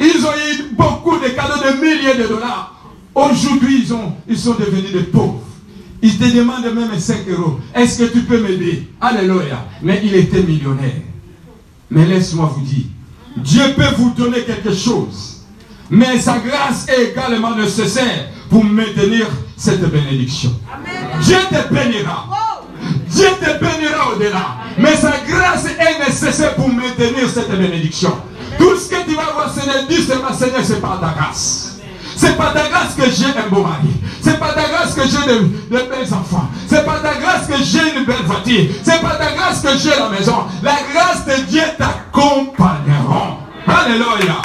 Ils ont eu beaucoup de cadeaux de milliers de dollars. Aujourd'hui, ils, ils sont devenus des pauvres. Ils te demandent même 5 euros. Est-ce que tu peux m'aider? Alléluia. Mais il était millionnaire. Mais laisse-moi vous dire, Dieu peut vous donner quelque chose. Mais sa grâce est également nécessaire pour maintenir cette bénédiction. Dieu te bénira. Dieu te bénira au-delà. Mais sa grâce est nécessaire pour maintenir cette bénédiction. Tout ce que tu vas voir, Seigneur, dis Seigneur, Seigneur, c'est par ta grâce. C'est pas ta grâce que j'ai un beau mari. C'est pas ta grâce que j'ai de, belles enfants. C'est pas ta grâce que j'ai une belle voiture. C'est pas ta grâce que j'ai la maison. La grâce de Dieu t'accompagnera. Alléluia.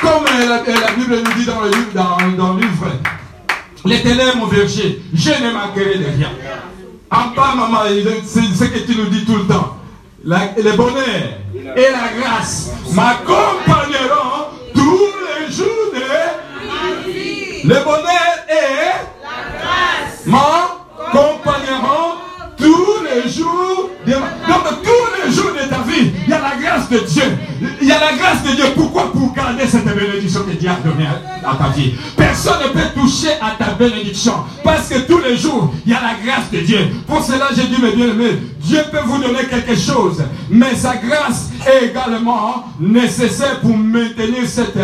Comme la, Bible nous dit dans le livre, dans, dans le livre, l'éternel mon berger, je ne manquerai de rien. En bas, maman, c'est ce que tu nous dis tout le temps. le bonheur et la grâce m'accompagneront tous les jours de le bonheur est la grâce. M'accompagneront tous les jours. De... Donc tous il y a la grâce de Dieu. Il y a la grâce de Dieu. Pourquoi Pour garder cette bénédiction que Dieu a donnée à ta vie? Personne ne peut toucher à ta bénédiction. Parce que tous les jours, il y a la grâce de Dieu. Pour cela, j'ai dit, mes bien-aimés, Dieu peut vous donner quelque chose. Mais sa grâce est également nécessaire pour maintenir cette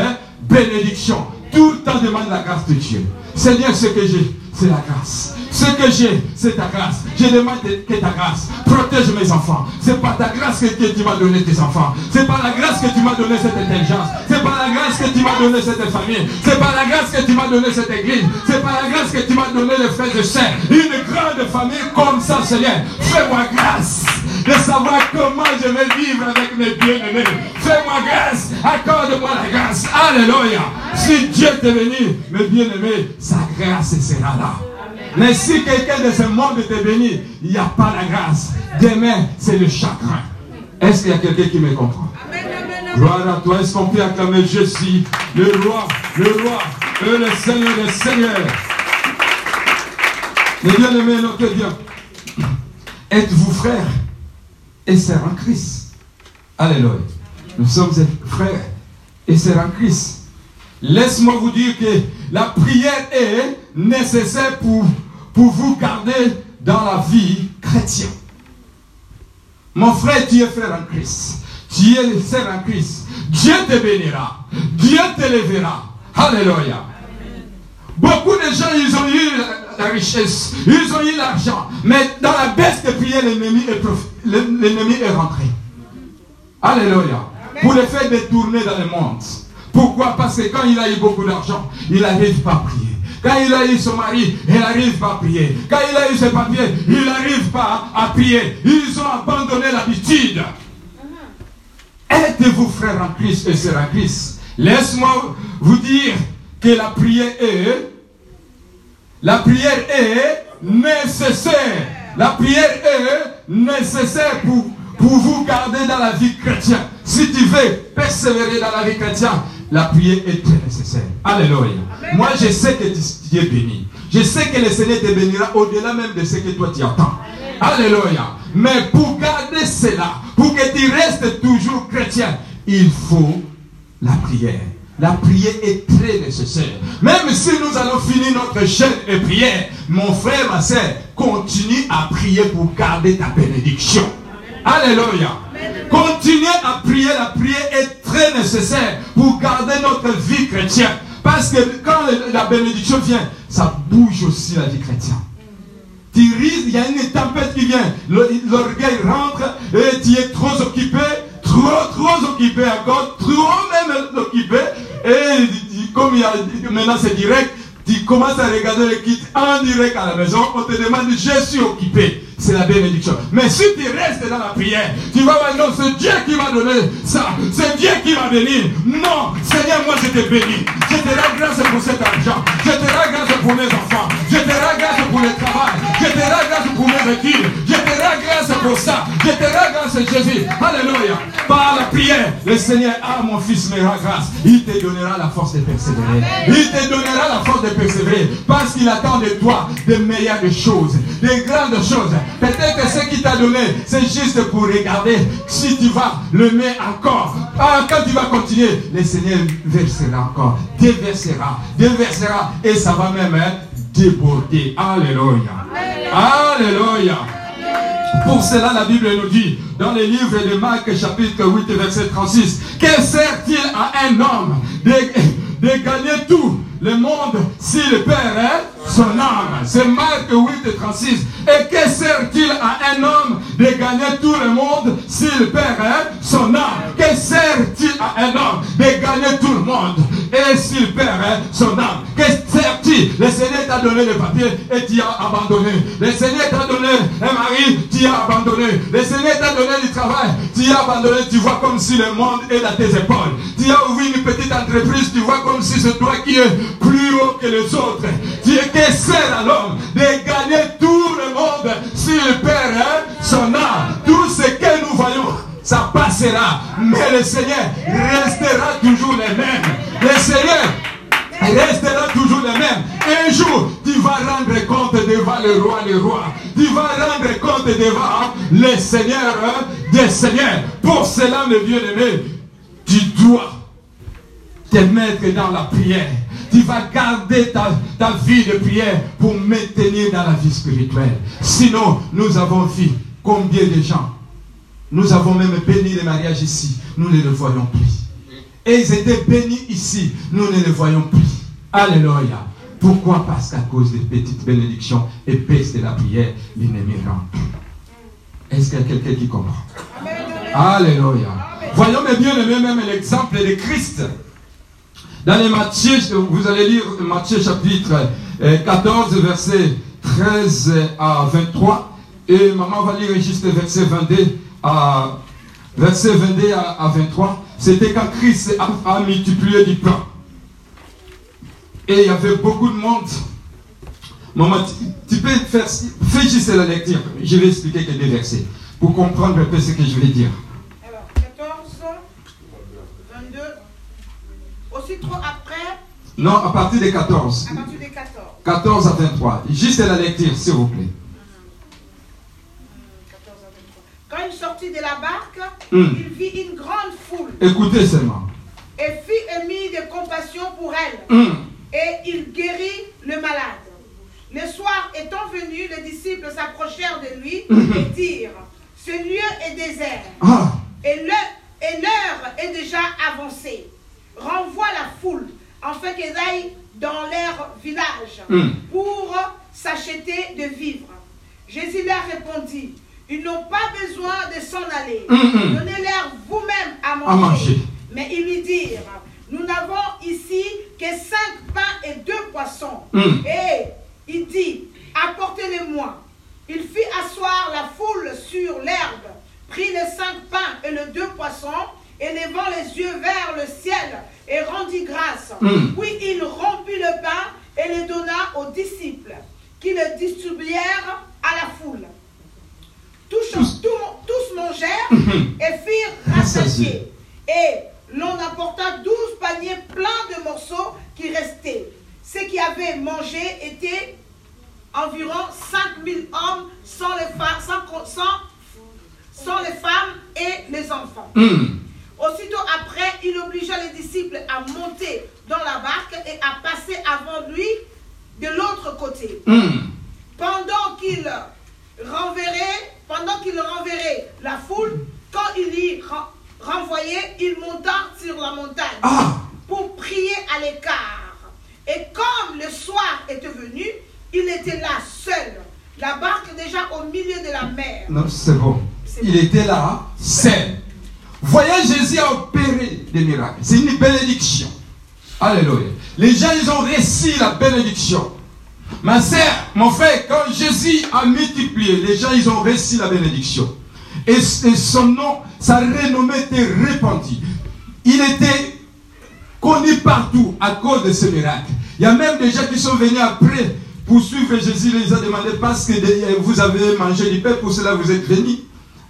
bénédiction. Tout le temps demande la grâce de Dieu. Seigneur, ce que j'ai, c'est la grâce. Ce que j'ai, c'est ta grâce. Je demande que ta grâce protège mes enfants. C'est pas ta grâce que, tu m'as donné tes enfants. C'est pas la grâce que tu m'as donné cette intelligence. C'est pas la grâce que tu m'as donné cette famille. C'est pas la grâce que tu m'as donné cette église. C'est pas la grâce que tu m'as donné les frères de saint. Une grande famille comme ça, Seigneur. Fais-moi grâce de savoir comment je vais vivre avec mes bien-aimés. Fais-moi grâce, accorde-moi la grâce. Alléluia. Si Dieu t'est venu, mes bien-aimés, sa grâce sera là. Mais si quelqu'un de ce monde te bénit, il n'y a pas la grâce. Demain, c'est le chagrin. Est-ce qu'il y a quelqu'un qui me comprend? Gloire à toi. Est-ce qu'on peut acclamer Jésus, le roi, le roi, le Seigneur des Seigneurs Mais bien aimé, notre Dieu, êtes-vous frères et sœurs en Christ? Alléluia. Nous sommes frères et sœurs en Christ. Laisse-moi vous dire que la prière est nécessaire pour, pour vous garder dans la vie chrétienne. Mon frère, tu es frère en Christ. Tu es sœur en Christ. Dieu te bénira. Dieu te lèvera. Alléluia. Beaucoup de gens, ils ont eu la richesse, ils ont eu l'argent, mais dans la baisse de prière, l'ennemi est, l'ennemi est rentré. Alléluia. Pour les faire détourner dans le monde. Pourquoi? Parce que quand il a eu beaucoup d'argent, il n'arrive pas à prier. Quand il a eu son mari, il n'arrive pas à prier. Quand il a eu ses papiers, il n'arrive pas à prier. Ils ont abandonné l'habitude. Aidez-vous, frères en Christ et sœurs en Christ. Laisse-moi vous dire que la prière est, la prière est nécessaire. La prière est nécessaire pour, pour vous garder dans la vie chrétienne. Si tu veux persévérer dans la vie chrétienne, la prière est très nécessaire. Alléluia. Moi, je sais que tu, es béni. Je sais que le Seigneur te bénira au-delà même de ce que toi tu attends. Alléluia. Mais pour garder cela, pour que tu restes toujours chrétien, il faut la prière. La prière est très nécessaire. Même si nous allons finir notre chaîne et prière, mon frère, ma soeur, continue à prier pour garder ta bénédiction. Alléluia. Continuez à prier. La prière est très nécessaire pour garder notre vie chrétienne. Parce que quand la bénédiction vient, ça bouge aussi la vie chrétienne. Tu risques, il y a une tempête qui vient. L'orgueil rentre et tu es trop occupé, trop, trop occupé encore, trop même occupé. Et comme il y a, maintenant c'est direct, tu commences à regarder le kit en direct à la maison, on te demande, je suis occupé c'est la bénédiction. Mais si tu restes dans la prière, tu vas voir, non, c'est Dieu qui m'a donné ça. C'est Dieu qui m'a béni. Non, Seigneur, moi je te bénis. Je te rends grâce pour cet argent. Je te rends grâce pour mes enfants. Je te rends grâce pour le travail. Je te rends grâce pour mes études. Je te rends grâce pour ça. Je te rends grâce, Jésus. Alléluia. Par la prière, le Seigneur, ah mon fils, me rend grâce. Il te donnera la force de persévérer. Il te donnera la force de persévérer. Parce qu'il attend de toi de meilleures choses, des grandes choses. Peut-être que ce qu'il t'a donné, c'est juste pour regarder si tu vas le mettre encore. Ah, quand tu vas continuer, le Seigneur versera encore, déversera, déversera, et ça va même être déborder. Alléluia. Alléluia. Pour cela, la Bible nous dit, dans les livres de Marc, chapitre 8, verset 36, que sert-il à un homme de, de gagner tout le monde s'il perd son âme. C'est Marc 8 36. Et que sert-il à un homme de gagner tout le monde s'il perd son âme? Que sert-il à un homme de gagner tout le monde et s'il perd son âme? Que sert-il? Le Seigneur t'a donné le papier et tu as abandonné. Le Seigneur t'a donné un mari, tu as abandonné. Le Seigneur t'a donné du travail, tu as abandonné. Tu vois comme si le monde est à tes épaules. Tu as ouvert une petite entreprise, tu vois comme si c'est toi qui es plus haut que les autres. Es que sert à l'homme de gagner tout le monde s'il perd hein, son âme. Tout ce que nous voyons, ça passera. Mais le Seigneur restera toujours le même. Le Seigneur restera toujours le même. Un jour, tu vas rendre compte devant le roi, le roi. Tu vas rendre compte devant le Seigneur hein, des Seigneurs. Pour cela, mes bien-aimés, tu dois te mettre dans la prière. Tu vas garder ta, ta vie de prière pour maintenir dans la vie spirituelle. Sinon, nous avons vu combien de gens, nous avons même béni les mariages ici, nous ne les voyons plus. Et ils étaient bénis ici, nous ne les voyons plus. Alléluia. Pourquoi? Parce qu'à cause des petites bénédictions épaisses de la prière, l'ennemi rentre. Est-ce qu'il y a quelqu'un qui comprend? Alléluia. Voyons mes bien-aimés même l'exemple de Christ. Dans les Matthieu, vous allez lire Matthieu chapitre 14, verset 13 à 23. Et maman va lire juste verset 22 à, verset 22 à, 23. C'était quand Christ a, multiplié du pain. Et il y avait beaucoup de monde. Maman, tu, peux faire, juste la lecture. Je vais expliquer quelques versets pour comprendre un peu ce que je vais dire. Aussitôt après. Non, à partir des 14. À partir des 14. 14 à 23. Juste la lecture, s'il vous plaît. 14 à 23. Quand il sortit de la barque, hmm. il vit une grande foule. Écoutez seulement. Et fit émis de compassion pour elle. Hmm. Et il guérit le malade. Le soir étant venu, les disciples s'approchèrent de lui hmm. et dirent Ce lieu est désert. Ah. Et l'heure est déjà avancée renvoie la foule en fait qu'ils aillent dans leur village hmm. pour s'acheter de vivre. Jésus leur répondit, ils n'ont pas besoin de s'en aller. Hmm, hmm. Donnez-leur vous-même à, manger. Mais ils lui dirent, nous n'avons ici que cinq pains et deux poissons. Mm. Et il dit, apportez-les-moi. Il fit asseoir la foule sur l'herbe, prit les cinq pains et les deux poissons, et levant les yeux vers le ciel, et rendit grâce. Mm. Puis il rompit le pain et le donna aux disciples, qui le distribuèrent à la foule. Tous, tous mangèrent Mhm. et firent rassasier. Et l'on apporta douze paniers pleins de morceaux qui restaient. Ceux qui avaient mangé étaient environ 5000 hommes sans les, fa- sans, co- sans- sans les femmes et les enfants. Mm. Aussitôt après, il obligea les disciples à monter dans la barque et à passer avant lui de l'autre côté. Mm. Pendant qu'il renverrait, pendant qu'il renverrait la foule, quand il y ren- renvoyait, il monta sur la montagne Ah. pour prier à l'écart. Et comme le soir était venu, il était là seul, la barque déjà au milieu de la mer. Non, c'est bon. Il était là, seul. Voyez, Jésus a opéré des miracles. C'est une bénédiction. Alléluia. Les gens, ils ont réussi la bénédiction. Ma sœur, mon frère, quand Jésus a multiplié, les gens, ils ont réussi la bénédiction. Et, son nom, sa renommée était répandue. Il était connu partout à cause de ce miracle. Il y a même des gens qui sont venus après pour suivre Jésus. Il les a demandé parce que vous avez mangé du pain, pour cela vous êtes venus.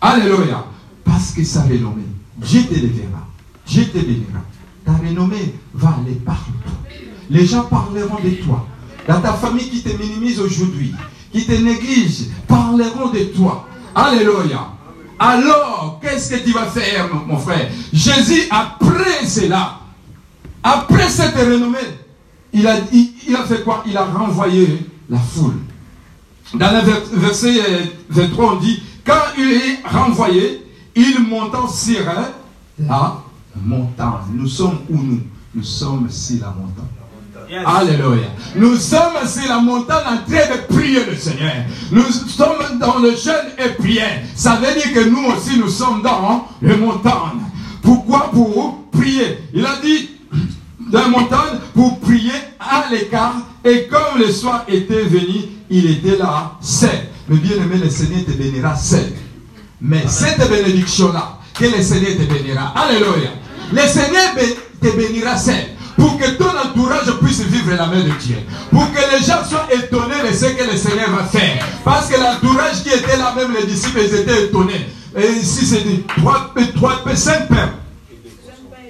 Alléluia. Parce que sa renommée, Dieu te verra. Dieu te bénira. Ta renommée va aller partout. Les gens parleront de toi. Dans ta famille qui te minimise aujourd'hui, qui te néglige, parleront de toi. Alléluia. Alors, qu'est-ce que tu vas faire, mon- frère? Jésus, après cela, après cette renommée, il a, il, a fait quoi? Il a renvoyé la foule. Dans le vers- verset euh, 23, on dit, quand il est renvoyé, il montant sur la montagne. Nous sommes où nous? Nous sommes sur la montagne. Alléluia. Nous sommes sur la montagne en train de prier le Seigneur. Nous sommes dans le jeûne et prière. Ça veut dire que nous aussi, nous sommes dans les montagnes. Pourquoi? Pour prier. Il a dit dans la montagne pour prier à l'écart. Et comme le soir était venu, il était là seul. Mais bien aimé, le Seigneur te bénira seul. Mais cette bénédiction-là, que le Seigneur te bénira. Alléluia. Le Seigneur te bénira seul. Pour que ton entourage puisse vivre la main de Dieu. Pour que les gens soient étonnés de ce que le Seigneur va faire. Parce que l'entourage qui était là, même les disciples, ils étaient étonnés. Et ici, c'est dit 3, 3, 5 pains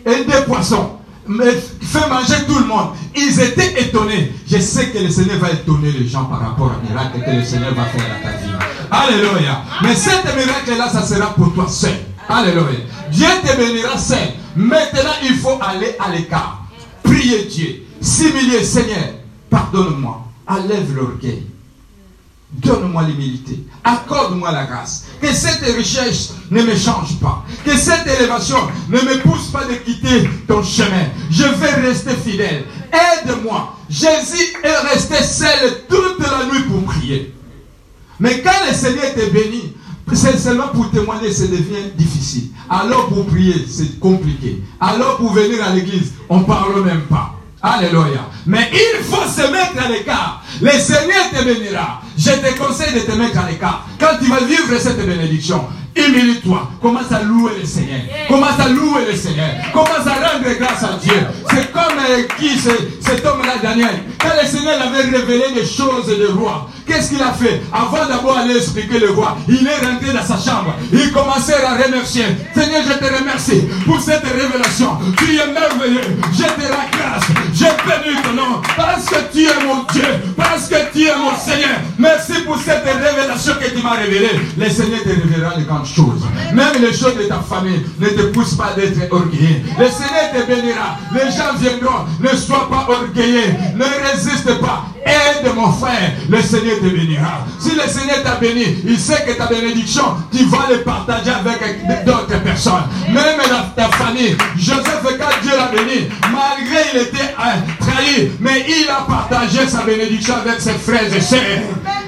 et des poissons. Fait manger tout le monde. Ils étaient étonnés. Je sais que le Seigneur va étonner les gens par rapport au miracle que le Seigneur va faire à ta vie. Alléluia. Mais cet miracle-là, ça sera pour toi seul. Alléluia. Dieu te bénira seul. Maintenant, il faut aller à l'écart. Prier Dieu. S'humilier, Seigneur, pardonne-moi. Enlève l'orgueil. Donne-moi l'humilité. Accorde-moi la grâce. Que cette richesse ne me change pas. Que cette élévation ne me pousse pas de quitter ton chemin. Je vais rester fidèle. Aide-moi. Jésus est resté seul toute la nuit pour prier. Mais quand le Seigneur te bénit, c'est seulement pour témoigner, ça devient difficile. Alors pour prier, c'est compliqué. Alors pour venir à l'église, on ne parle même pas. Alléluia. Mais il faut se mettre à l'écart. Le Seigneur te bénira. Je te conseille de te mettre à l'écart. Quand tu vas vivre cette bénédiction, humilie-toi. Commence à louer le Seigneur. Commence à louer le Seigneur. Commence à rendre grâce à Dieu. C'est comme euh, qui c'est cet homme-là, Daniel. Quand le Seigneur avait révélé les choses du roi, qu'est-ce qu'il a fait Avant d'abord aller expliquer le roi, il est rentré dans sa chambre. Il commençait à remercier. Seigneur, je te remercie pour cette révélation. Tu es merveilleux. Je te rends grâce. Je bénis ton nom parce que tu es mon Dieu, parce que tu es mon Seigneur. Merci pour cette révélation que tu m'as révélée. Le Seigneur te révélera les grandes choses. Même les choses de ta famille ne te poussent pas d'être orgueilleux. Le Seigneur te bénira. Les gens viendront. Ne sois pas orgueilleux. Ne résiste pas. Aide mon frère. Le Seigneur te bénira. Si le Seigneur t'a béni, il sait que ta bénédiction, tu vas le partager avec d'autres personnes. Même ta famille. Joseph, quand Dieu l'a béni, malgré il était euh, trahi, mais il a partagé sa bénédiction avec ses frères et sœurs.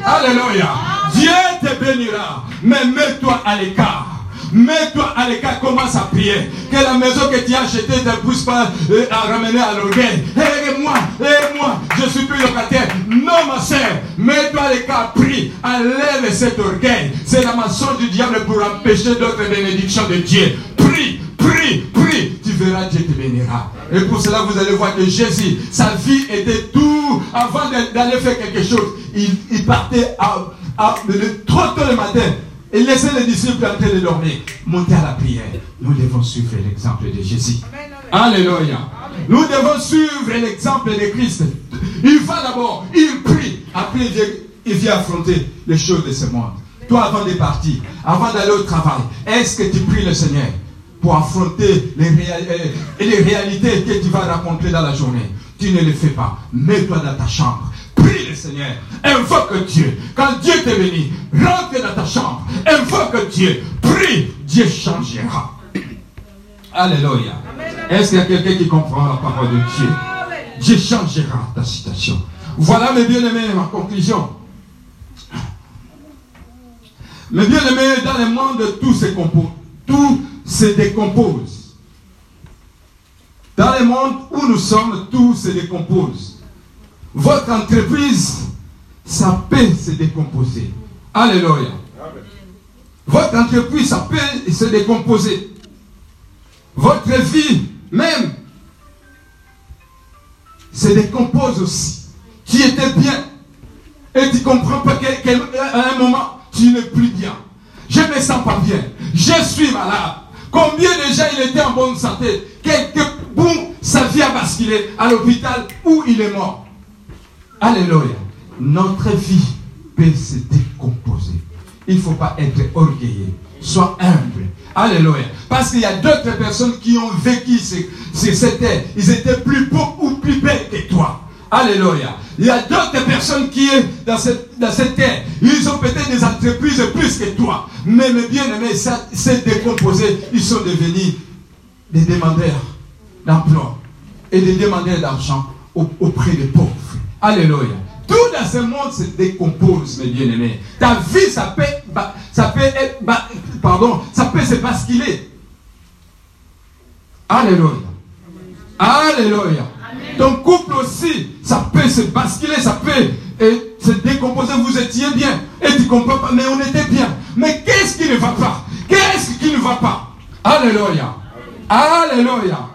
Alléluia. Dieu te bénira, mais mets-toi à l'écart. Mets-toi à l'écart, commence à prier. Que la maison que tu as achetée ne pousse pas euh, à ramener à l'orgueil. Hé, moi, hé, moi, je suis plus locataire. Non, ma soeur, mets-toi à l'écart, prie, enlève cet orgueil. C'est la maçon du diable pour empêcher d'autres bénédictions de Dieu. Prie, prie, prie, tu verras, Dieu te bénira. Et pour cela, vous allez voir que Jésus, sa vie était tout, avant d'aller faire quelque chose, il, partait à, à, trop tôt le matin. Et laissait les disciples en train de dormir. Monter à la prière. Nous devons suivre l'exemple de Jésus. Alléluia. Nous devons suivre l'exemple de Christ. Il va d'abord, il prie. Après, il vient, affronter les choses de ce monde. Toi, avant de partir, avant d'aller au travail, est-ce que tu pries le Seigneur pour affronter les, euh, les réalités que tu vas rencontrer dans la journée? Tu ne le fais pas. Mets-toi dans ta chambre. Seigneur. Invoque Dieu. Quand Dieu t'est béni, rentre dans ta chambre. Invoque Dieu. Prie. Dieu changera. Alléluia. Est-ce qu'il y a quelqu'un qui comprend la parole de Dieu? Dieu changera ta situation. Voilà mes bien-aimés, ma conclusion. Mes bien-aimés, dans le monde, tout se compose. Tout se décompose. Dans le monde où nous sommes, tout se décompose. Votre entreprise, ça peut se décomposer. Alléluia. Votre entreprise, ça peut se décomposer. Votre vie, même, se décompose aussi. Tu étais bien. Et tu comprends pas qu'à un moment, tu n'es plus bien. Je ne me sens pas bien. Je suis malade. Combien de gens il était en bonne santé? Quelques boum, sa vie a basculé à l'hôpital où il est mort. Alléluia. Notre vie peut se décomposer. Il ne faut pas être orgueilleux. Sois humble. Alléluia. Parce qu'il y a d'autres personnes qui ont vécu cette terre. Ils étaient plus beaux ou plus belles que toi. Alléluia. Il y a d'autres personnes qui sont dans cette, dans cette terre. Ils ont peut-être des entreprises plus que toi. Mais mes bien-aimés, c'est décomposé. Ils sont devenus des demandeurs d'emploi et des demandeurs d'argent auprès des pauvres. Alléluia. Tout dans ce monde se décompose, mes bien-aimés. Ta vie, ça peut, ça peut être, pardon, ça peut se basculer. Alléluia. Alléluia. Ton couple aussi, ça peut se basculer, ça peut se décomposer. Vous étiez bien et tu comprends pas, mais on était bien. Mais qu'est-ce qui ne va pas? Qu'est-ce qui ne va pas? Alléluia. Alléluia.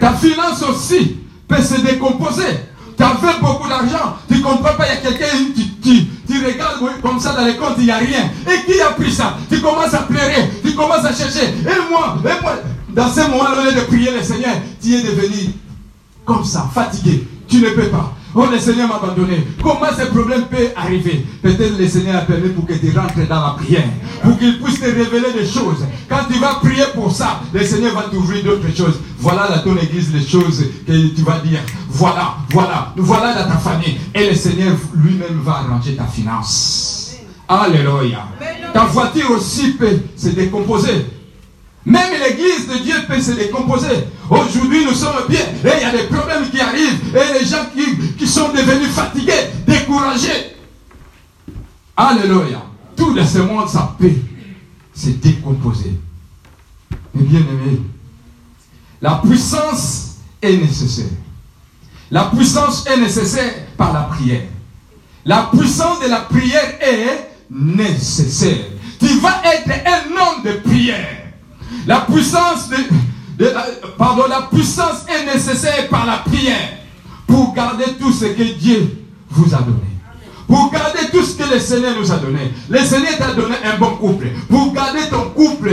Ta finance aussi peut se décomposer. Tu avais beaucoup d'argent, tu ne comprends pas, il y a quelqu'un, tu, tu, regardes comme ça dans les comptes, il n'y a rien. Et qui a pris ça? Tu commences à pleurer, tu commences à chercher. Et moi, et moi, dans ce moment, au lieu de prier le Seigneur, tu es devenu comme ça, fatigué. Tu ne peux pas. Oh, le Seigneur m'a abandonné. Comment ce problème peut arriver? Peut-être le Seigneur a permis pour que tu rentres dans la prière. Pour qu'il puisse te révéler des choses. Quand tu vas prier pour ça, le Seigneur va t'ouvrir d'autres choses. Voilà dans ton église les choses que tu vas dire. Voilà, voilà, voilà dans ta famille. Et le Seigneur lui-même va arranger ta finance. Alléluia. Ta voiture aussi peut se décomposer. Même l'église de Dieu peut se décomposer. Aujourd'hui, nous sommes bien. Et il y a des problèmes qui arrivent. Et les gens qui, qui sont devenus fatigués, découragés. Alléluia. Tout dans ce monde, ça peut se décomposer. Mais bien aimé, la puissance est nécessaire. La puissance est nécessaire par la prière. La puissance de la prière est nécessaire. Tu vas être un homme de prière. La puissance est nécessaire par la prière pour garder tout ce que Dieu vous a donné. Pour garder tout ce que le Seigneur nous a donné. Le Seigneur t'a donné un bon couple. Pour garder ton couple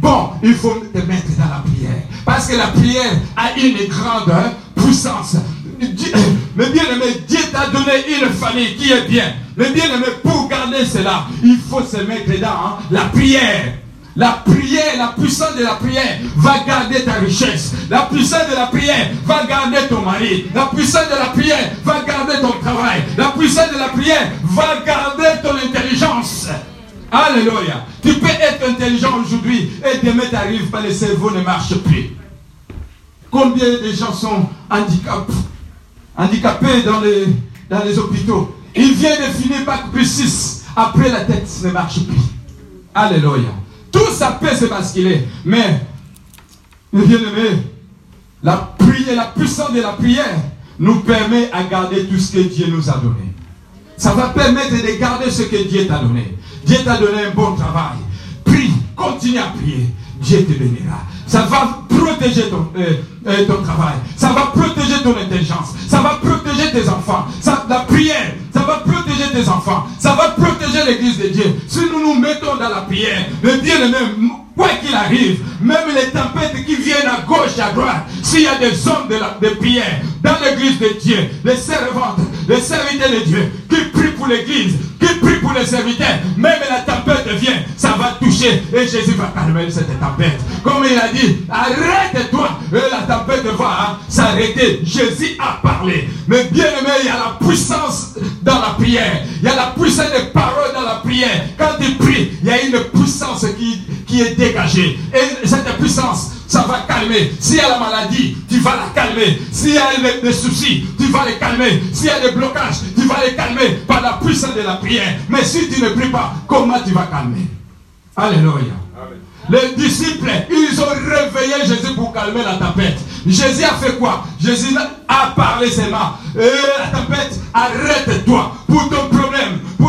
bon, il faut te mettre dans la prière. Parce que la prière a une grande puissance. Mais bien aimé, Dieu t'a donné une famille qui est bien. Mais bien aimé, pour garder cela, il faut se mettre dans la prière. La prière, la puissance de la prière va garder ta richesse. La puissance de la prière va garder ton mari. La puissance de la prière va garder ton travail. La puissance de la prière va garder ton intelligence. Alléluia. Tu peux être intelligent aujourd'hui et demain t'arrives pas, le cerveau ne marche plus. Combien de gens sont handicapés, dans les, hôpitaux? Ils viennent de finir par plus 6. Après la tête ne marche plus. Alléluia. Tout ça peut se basculer. Mais, bien aimé, la prière, la puissance de la prière nous permet à garder tout ce que Dieu nous a donné. Ça va permettre de garder ce que Dieu t'a donné. Dieu t'a donné un bon travail. Prie, continue à prier. Dieu te bénira. Ça va protéger ton, euh, euh, ton travail. Ça va protéger ton intelligence. Ça va protéger tes enfants. La prière, ça va protéger tes enfants. Ça va protéger l'église de Dieu. Si nous nous mettons dans la prière, le Dieu même, quoi qu'il arrive, même les tempêtes qui viennent à gauche, à droite, s'il y a des hommes de, la, de prière dans l'église de Dieu, les servantes, les serviteurs de Dieu, qui prient pour l'église, qui prient pour les serviteurs, même la tempête vient, ça va toucher et Jésus va calmer cette tempête. Comme il a dit, arrête-toi, et la tempête va s'arrêter. Jésus a parlé. Mais bien aimé, il y a la puissance dans la prière. Il y a la puissance des paroles dans la prière. Quand tu pries, il y a une puissance qui est dégagée. Et cette puissance, ça va calmer. S'il y a la maladie, tu vas la calmer. S'il y a des soucis, tu vas les calmer. S'il y a des blocages, tu vas les calmer par la puissance de la prière. Mais si tu ne pries pas, comment tu vas calmer? Alléluia. Les disciples, ils ont réveillé Jésus pour calmer la tempête. Jésus a fait quoi? Jésus a parlé seulement. Et la tempête, arrête-toi. Pour ton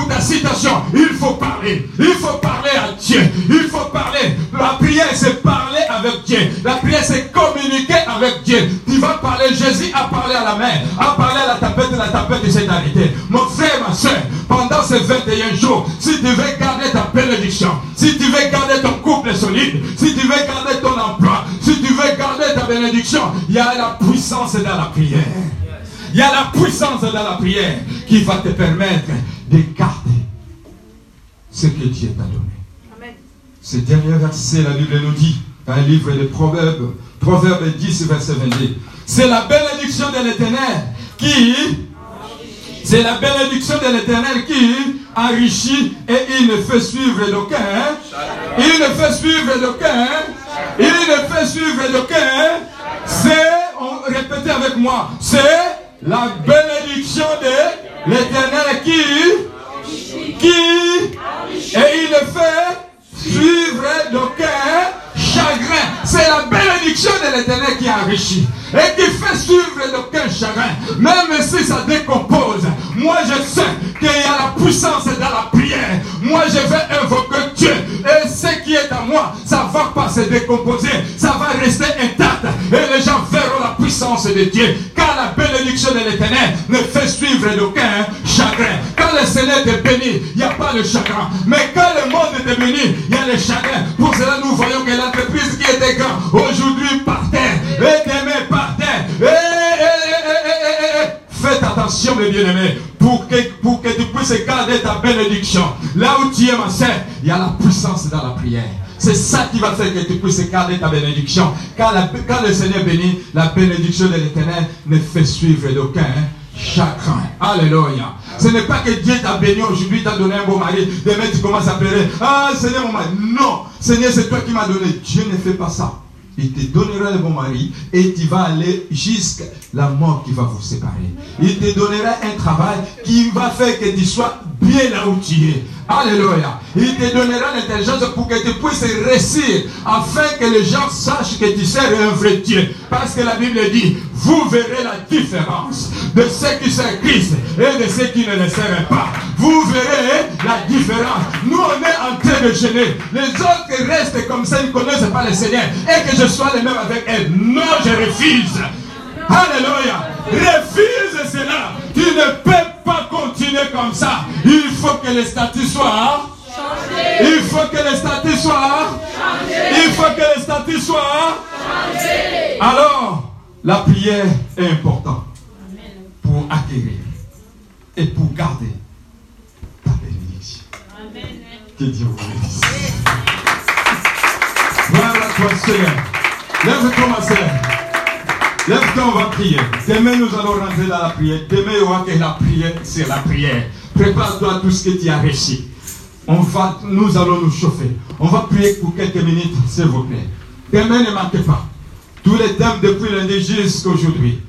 problème, pour ta situation, il faut parler. Il faut parler à Dieu. Il faut parler. La prière, c'est parler avec Dieu. La prière, c'est communiquer avec Dieu. Tu vas parler. Jésus a parlé à la mer, a parlé à la tempête, la tempête s'est arrêtée. Mon frère, ma soeur, pendant ces 21 jours, si tu veux garder ta bénédiction, si tu veux garder ton couple solide, si tu veux garder ton emploi, si tu veux garder ta bénédiction, il y a la puissance dans la prière. Il y a la puissance dans la prière qui va te permettre de garder ce que Dieu t'a donné. Ce dernier verset, la Bible nous dit, dans le livre des Proverbes, Proverbe 10, verset 22, c'est la bénédiction de l'éternel qui c'est la bénédiction de l'éternel qui enrichit et il ne fait suivre d'aucun. Il ne fait suivre d'aucun. Il ne fait suivre d'aucun. C'est, répétez avec moi, c'est la bénédiction de l'éternel qui, qui, et il ne fait suivre d'aucun chagrin. C'est la bénédiction de l'éternel qui enrichit et qui fait suivre d'aucun chagrin. Même si ça décompose, moi je sais qu'il y a la puissance dans la prière. Moi je vais invoquer Dieu et ce qui est à moi, ça ne va pas se décomposer, ça va rester intact et les gens verront la puissance de Dieu. Car la bénédiction de l'éternel ne fait suivre d'aucun chagrin. Quand le Seigneur te bénit, il n'y a pas de chagrin. Mais quand le monde te bénit, il y a le chagrin. Pour cela, nous voyons que l'entreprise qui était grande, aujourd'hui par terre, et demain par Faites attention, mes bien-aimés, pour que, pour que tu puisses garder ta bénédiction. Là où tu es, ma soeur, il y a la puissance dans la prière. C'est ça qui va faire que tu puisses garder ta bénédiction. Quand, le Seigneur bénit, la bénédiction de l'éternel ne fait suivre d'aucun chagrin. Alléluia. Ce n'est pas que Dieu t'a béni aujourd'hui, t'a donné un beau mari. Demain, tu commences à pleurer. Ah, Seigneur, mon mari. Non. Seigneur, c'est toi qui m'as donné. Dieu ne fait pas ça. Il te donnera un bon mari et tu vas aller jusqu'à la mort qui va vous séparer. Il te donnera un travail qui va faire que tu sois bien là où tu es. Alléluia. Il te donnera l'intelligence pour que tu puisses réussir afin que les gens sachent que tu sers un vrai Dieu. Parce que la Bible dit, vous verrez la différence de ceux qui servent Christ et de ceux qui ne le servent pas. Vous verrez la différence. Nous, on est en train de gêner. Les autres restent comme ça, ils ne connaissent pas le Seigneur. Et que je sois le même avec elles. Non, je refuse. Alléluia. Refuse cela. Tu ne peux pas continuer comme ça. Il faut que les statuts soient changés. Il faut que les statuts soient changés. Il faut que les statuts soient changés. Alors, la prière est importante pour acquérir et pour garder ta bénédiction. Que Dieu vous bénisse. Voilà toi, Seigneur. Lève-toi, ma Lève-toi, on va prier. Demain, nous allons rentrer dans la prière. Demain, il y aura que la prière, c'est la prière. Prépare-toi tout ce que tu as réussi. On va, nous allons nous chauffer. On va prier pour quelques minutes, s'il vous plaît. Demain, ne manquez pas. Tous les thèmes depuis lundi jusqu'à aujourd'hui.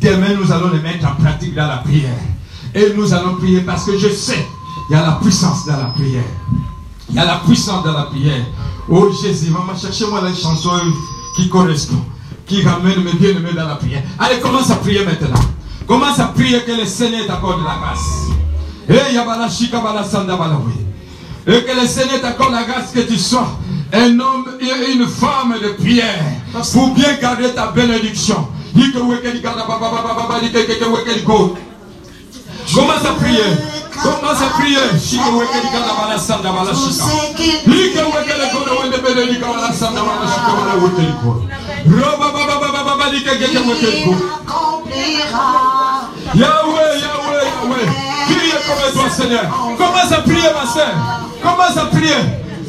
Demain, nous allons les mettre en pratique dans la prière. Et nous allons prier parce que je sais, il y a la puissance dans la prière. Il y a la puissance dans la prière. Oh Jésus, maman, cherchez-moi la chanson qui correspond, qui ramène mes bien-aimés dans la prière. Allez, commence à prier maintenant. Commence à prier que le Seigneur t'accorde la grâce. Eh, yabala shika bala sanda bala oui. Et que le Seigneur t'accorde la grâce que tu sois un homme et une femme de prière pour bien garder ta bénédiction. Commence à prier. Commence à prier. Le. Yahweh, Yahweh, Yahweh. Priez comme toi, Seigneur. Commence à prier, ma soeur. Commence à prier.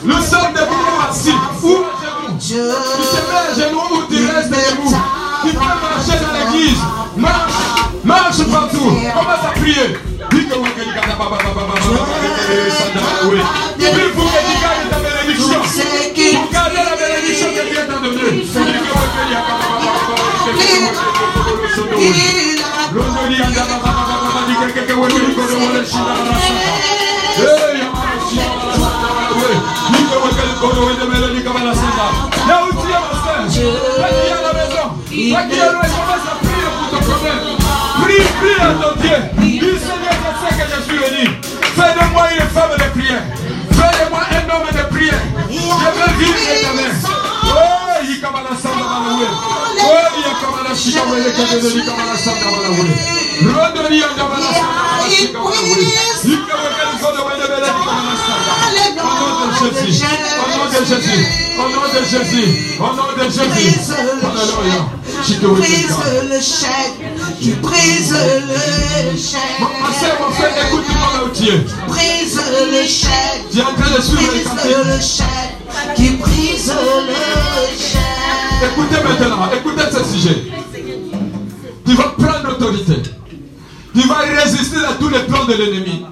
Nous sommes debout assis. Ou à genoux. Tu te mets à genoux ou tu restes. Tu peux marcher dans l'église. Marche. Marche partout. Commence à prier. Pour que tu bénédiction. Pour garder la bénédiction que Dieu. Prie, prie à ton Dieu. Dis Seigneur, je sais que je suis béni. Fais de moi une femme de prière. Fais de moi un homme de prière. Je veux vivre éternel. Oh, il comme la Oh, il comme Au nom de Jésus. Au nom de Jésus. Au nom de Jésus. Au nom de Jésus. Shikawele Brise le chèque, tu brises le chèque, Ma soeur, mon frère, où tu es. brise le chèque, Tu es en train de suivre le chèque, qui brise le chèque. Écoutez maintenant, écoutez ce sujet. Tu vas prendre l'autorité. Tu vas résister à tous les plans de l'ennemi.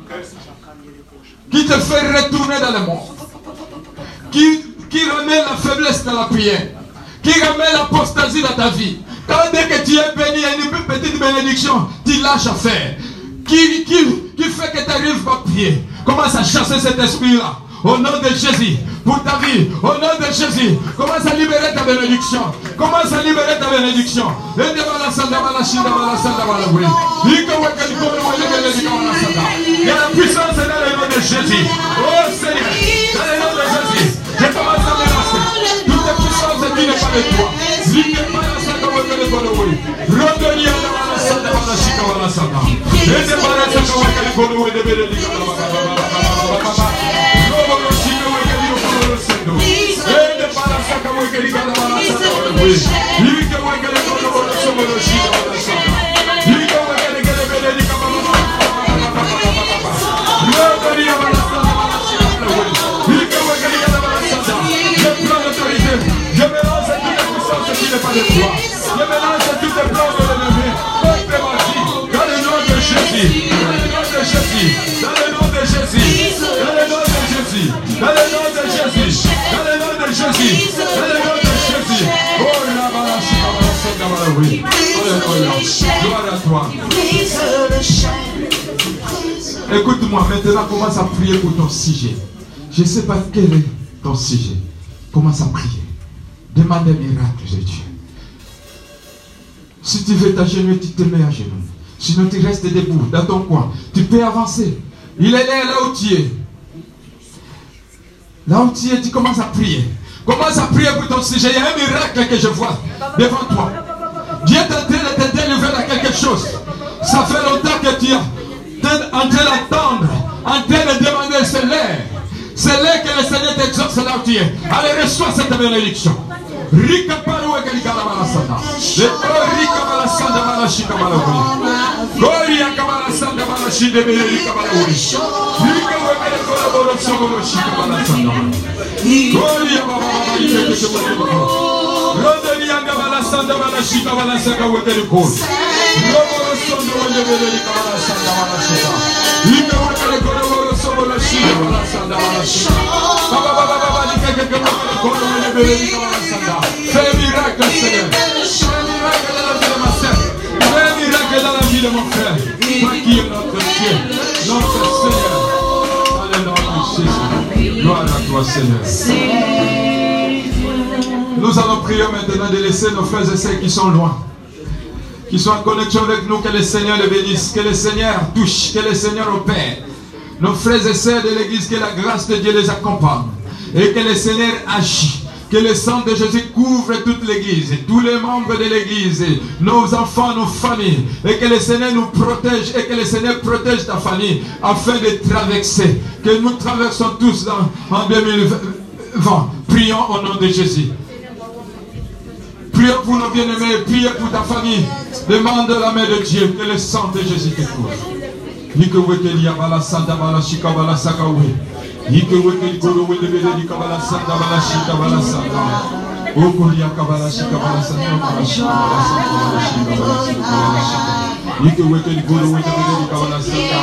Qui te fait retourner dans le monde. Qui, qui remet la faiblesse dans la prière. Qui remet l'apostasie dans ta vie. Quand dès que tu es béni, il y a une petite bénédiction, tu lâches à faire. Qui, qui, qui fait que tu n'arrives pas à prier. Commence à chasser cet esprit-là. Au nom de Jésus, pour ta vie, au nom de Jésus, commence à libérer ta bénédiction. Commence à libérer ta bénédiction. Il y a la puissance dans le nom de Jésus. Oh Seigneur, dans le nom de Jésus, je commence qui n'est pas de toi. Zike para n'est pas de toi. Je me lance à tout le plan de l'ennemi. Contre ma vie. Dans le nom de Jésus. Dans le nom de Jésus. Dans le nom de Jésus. Dans le nom de Jésus. Dans le nom de Jésus. Dans le nom de Jésus. Dans le nom de Jésus. Oh la balashi, la balashi, la balashi. Alléluia. Gloire à toi. Écoute-moi, maintenant commence à prier pour ton sujet. Je ne sais pas quel est ton sujet. Commence à prier. Demande un miracle de Dieu. Si tu veux t'agenouiller, tu te mets à genoux. Sinon, tu restes debout dans ton coin. Tu peux avancer. Il est là, là où tu es. Là où tu es, tu commences à prier. Commence à prier pour ton sujet. Il y a un miracle que je vois devant toi. Dieu est en train de te délivrer à quelque chose. Ça fait longtemps que tu es en train d'attendre, en train de demander, c'est l'air. C'est l'air que le Seigneur t'exauce là où tu es. Allez, reçois cette bénédiction. rika pale wegaligala malasanda lekolo rika malasanda malashika malaguli goriaka malasanda malashindebele rika malaguli rika wegelekola borosoko moshika malasanda goria bababaibeketebaebaa rodeliyanga malasanda malashika malasaka wegelikoli roborosonde wendebele rika malasanda malashika rika wegelekolo Nous allons prier maintenant de laisser nos frères et sœurs qui sont loin, qui sont en connexion avec nous, que le Seigneur les bénisse, que le Seigneur touche, que le Seigneur opère. Nos frères et sœurs de l'Église, que la grâce de Dieu les accompagne et que le Seigneur agit. Que le sang de Jésus couvre toute l'Église, tous les membres de l'Église, nos enfants, nos familles, et que le Seigneur nous protège et que le Seigneur protège ta famille afin de traverser. Que nous traversons tous en 2020. Prions au nom de Jésus. Prions pour nos bien-aimés, prions pour ta famille. Demande la main de Dieu, que le sang de Jésus te couvre. Yike weke li abala sanda bala shika bala saka we. Yike weke li goro we lebele li kabala sanda bala shika bala sanda. Oko li akabala shika bala sanda bala shika bala sanda bala shika bala sanda bala shika. Yike weke li goro we lebele li kabala sanda.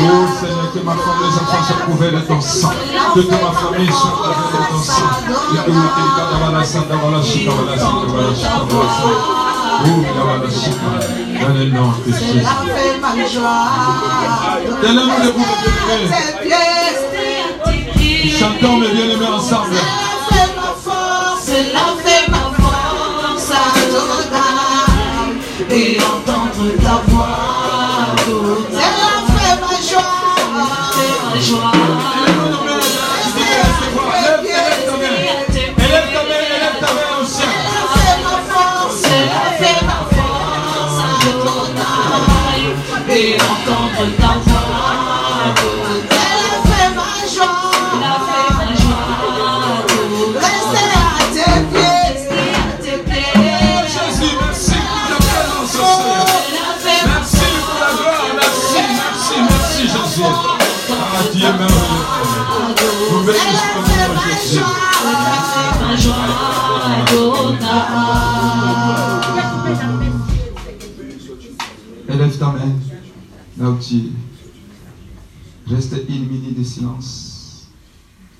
Oh Seigneur, que ma femme, les enfants soient couverts de ton sang. Que toute ma famille soit couverte de ton sang. Yike weke li kabala sanda bala shika bala sanda bala shika Dans le nom de Jésus. de pieds, Chantons mes bien-aimés ensemble. Reste une minute de silence.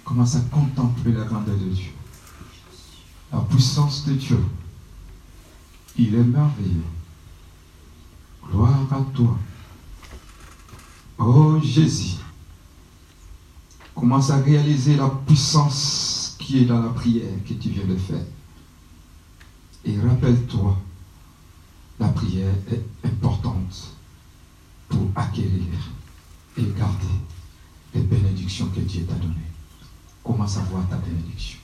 Commence à contempler la grandeur de Dieu. La puissance de Dieu. Il est merveilleux. Gloire à toi. Oh Jésus. Commence à réaliser la puissance qui est dans la prière que tu viens de faire. Et rappelle-toi, la prière est importante pour acquérir et les bénédictions que Dieu t'a données. Commence à voir ta bénédiction.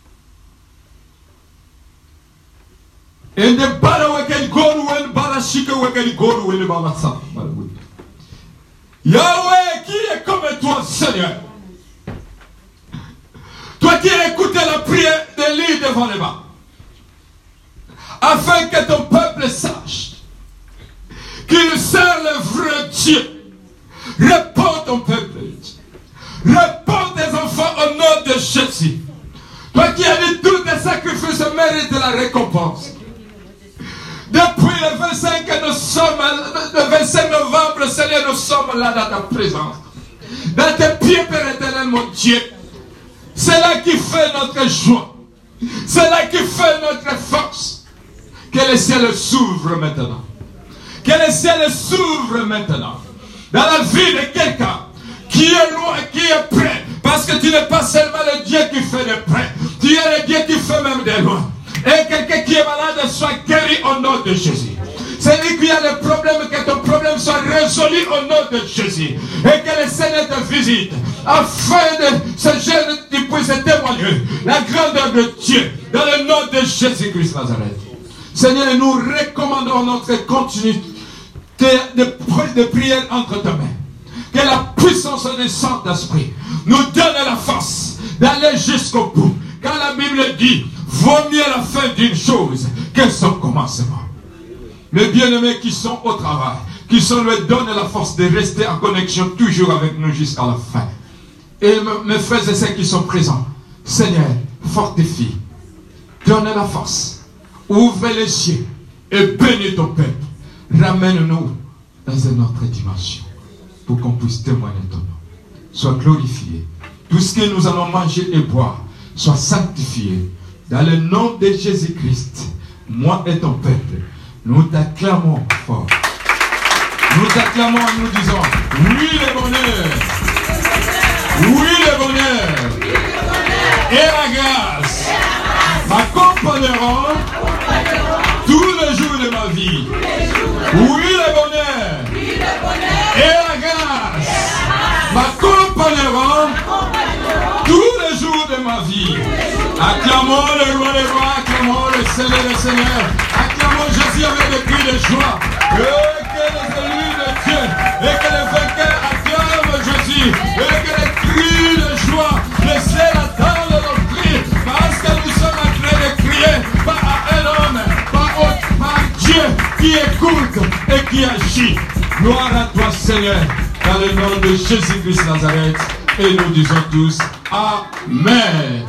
Yahweh, qui est comme toi, Seigneur? Toi qui écouté la prière d'Élie devant les mains, afin que ton peuple sache qu'il sert le vrai Dieu. Réponds ton peuple. Réponds tes enfants au nom de Jésus. Toi qui as dit tous tes sacrifices méritent la récompense. Depuis le 25, nous sommes, le 25 novembre, Seigneur, nous sommes là dans ta présence. Dans tes pieds, Père éternel, mon Dieu. C'est là qui fait notre joie. C'est là qui fait notre force. Que le ciel s'ouvre maintenant. Que le ciel s'ouvre maintenant. Dans la vie de quelqu'un qui est loin, qui est prêt. Parce que tu n'es pas seulement le Dieu qui fait de près. Tu es le Dieu qui fait même de loin. Et quelqu'un qui est malade soit guéri au nom de Jésus. Celui qui a des problèmes, que ton problème soit résolu au nom de Jésus. Et que le Seigneur te visite. Afin de ce jeune qui puisse témoigner la grandeur de Dieu. Dans le nom de Jésus-Christ Nazareth. Seigneur, nous recommandons notre continuité de, prière entre tes mains. Que la puissance du Saint-Esprit nous donne la force d'aller jusqu'au bout. Car la Bible dit, vaut mieux la fin d'une chose que son commencement. Les bien-aimés qui sont au travail, qui sont le donne la force de rester en connexion toujours avec nous jusqu'à la fin. Et mes frères et sœurs qui sont présents, Seigneur, fortifie, donne la force, ouvre les cieux et bénis ton peuple. Ramène-nous dans une autre dimension pour qu'on puisse témoigner ton nom. Sois glorifié. Tout ce que nous allons manger et boire soit sanctifié. Dans le nom de Jésus-Christ, moi et ton peuple, nous t'acclamons fort. Nous t'acclamons en nous disant, oui le bonheur, oui le bonheur, et la grâce, m'accompagne m'accompagneront vie. Oui, le bonheur et la grâce m'accompagneront tous les jours de ma vie. Acclamons le roi des rois, acclamons le Seigneur des seigneurs, acclamons Jésus avec des cris de joie. Et que les élus de Dieu, et que les vainqueurs acclament Jésus, et qui écoute et qui agit. Gloire à toi Seigneur, dans le nom de Jésus-Christ Nazareth, et nous disons tous Amen.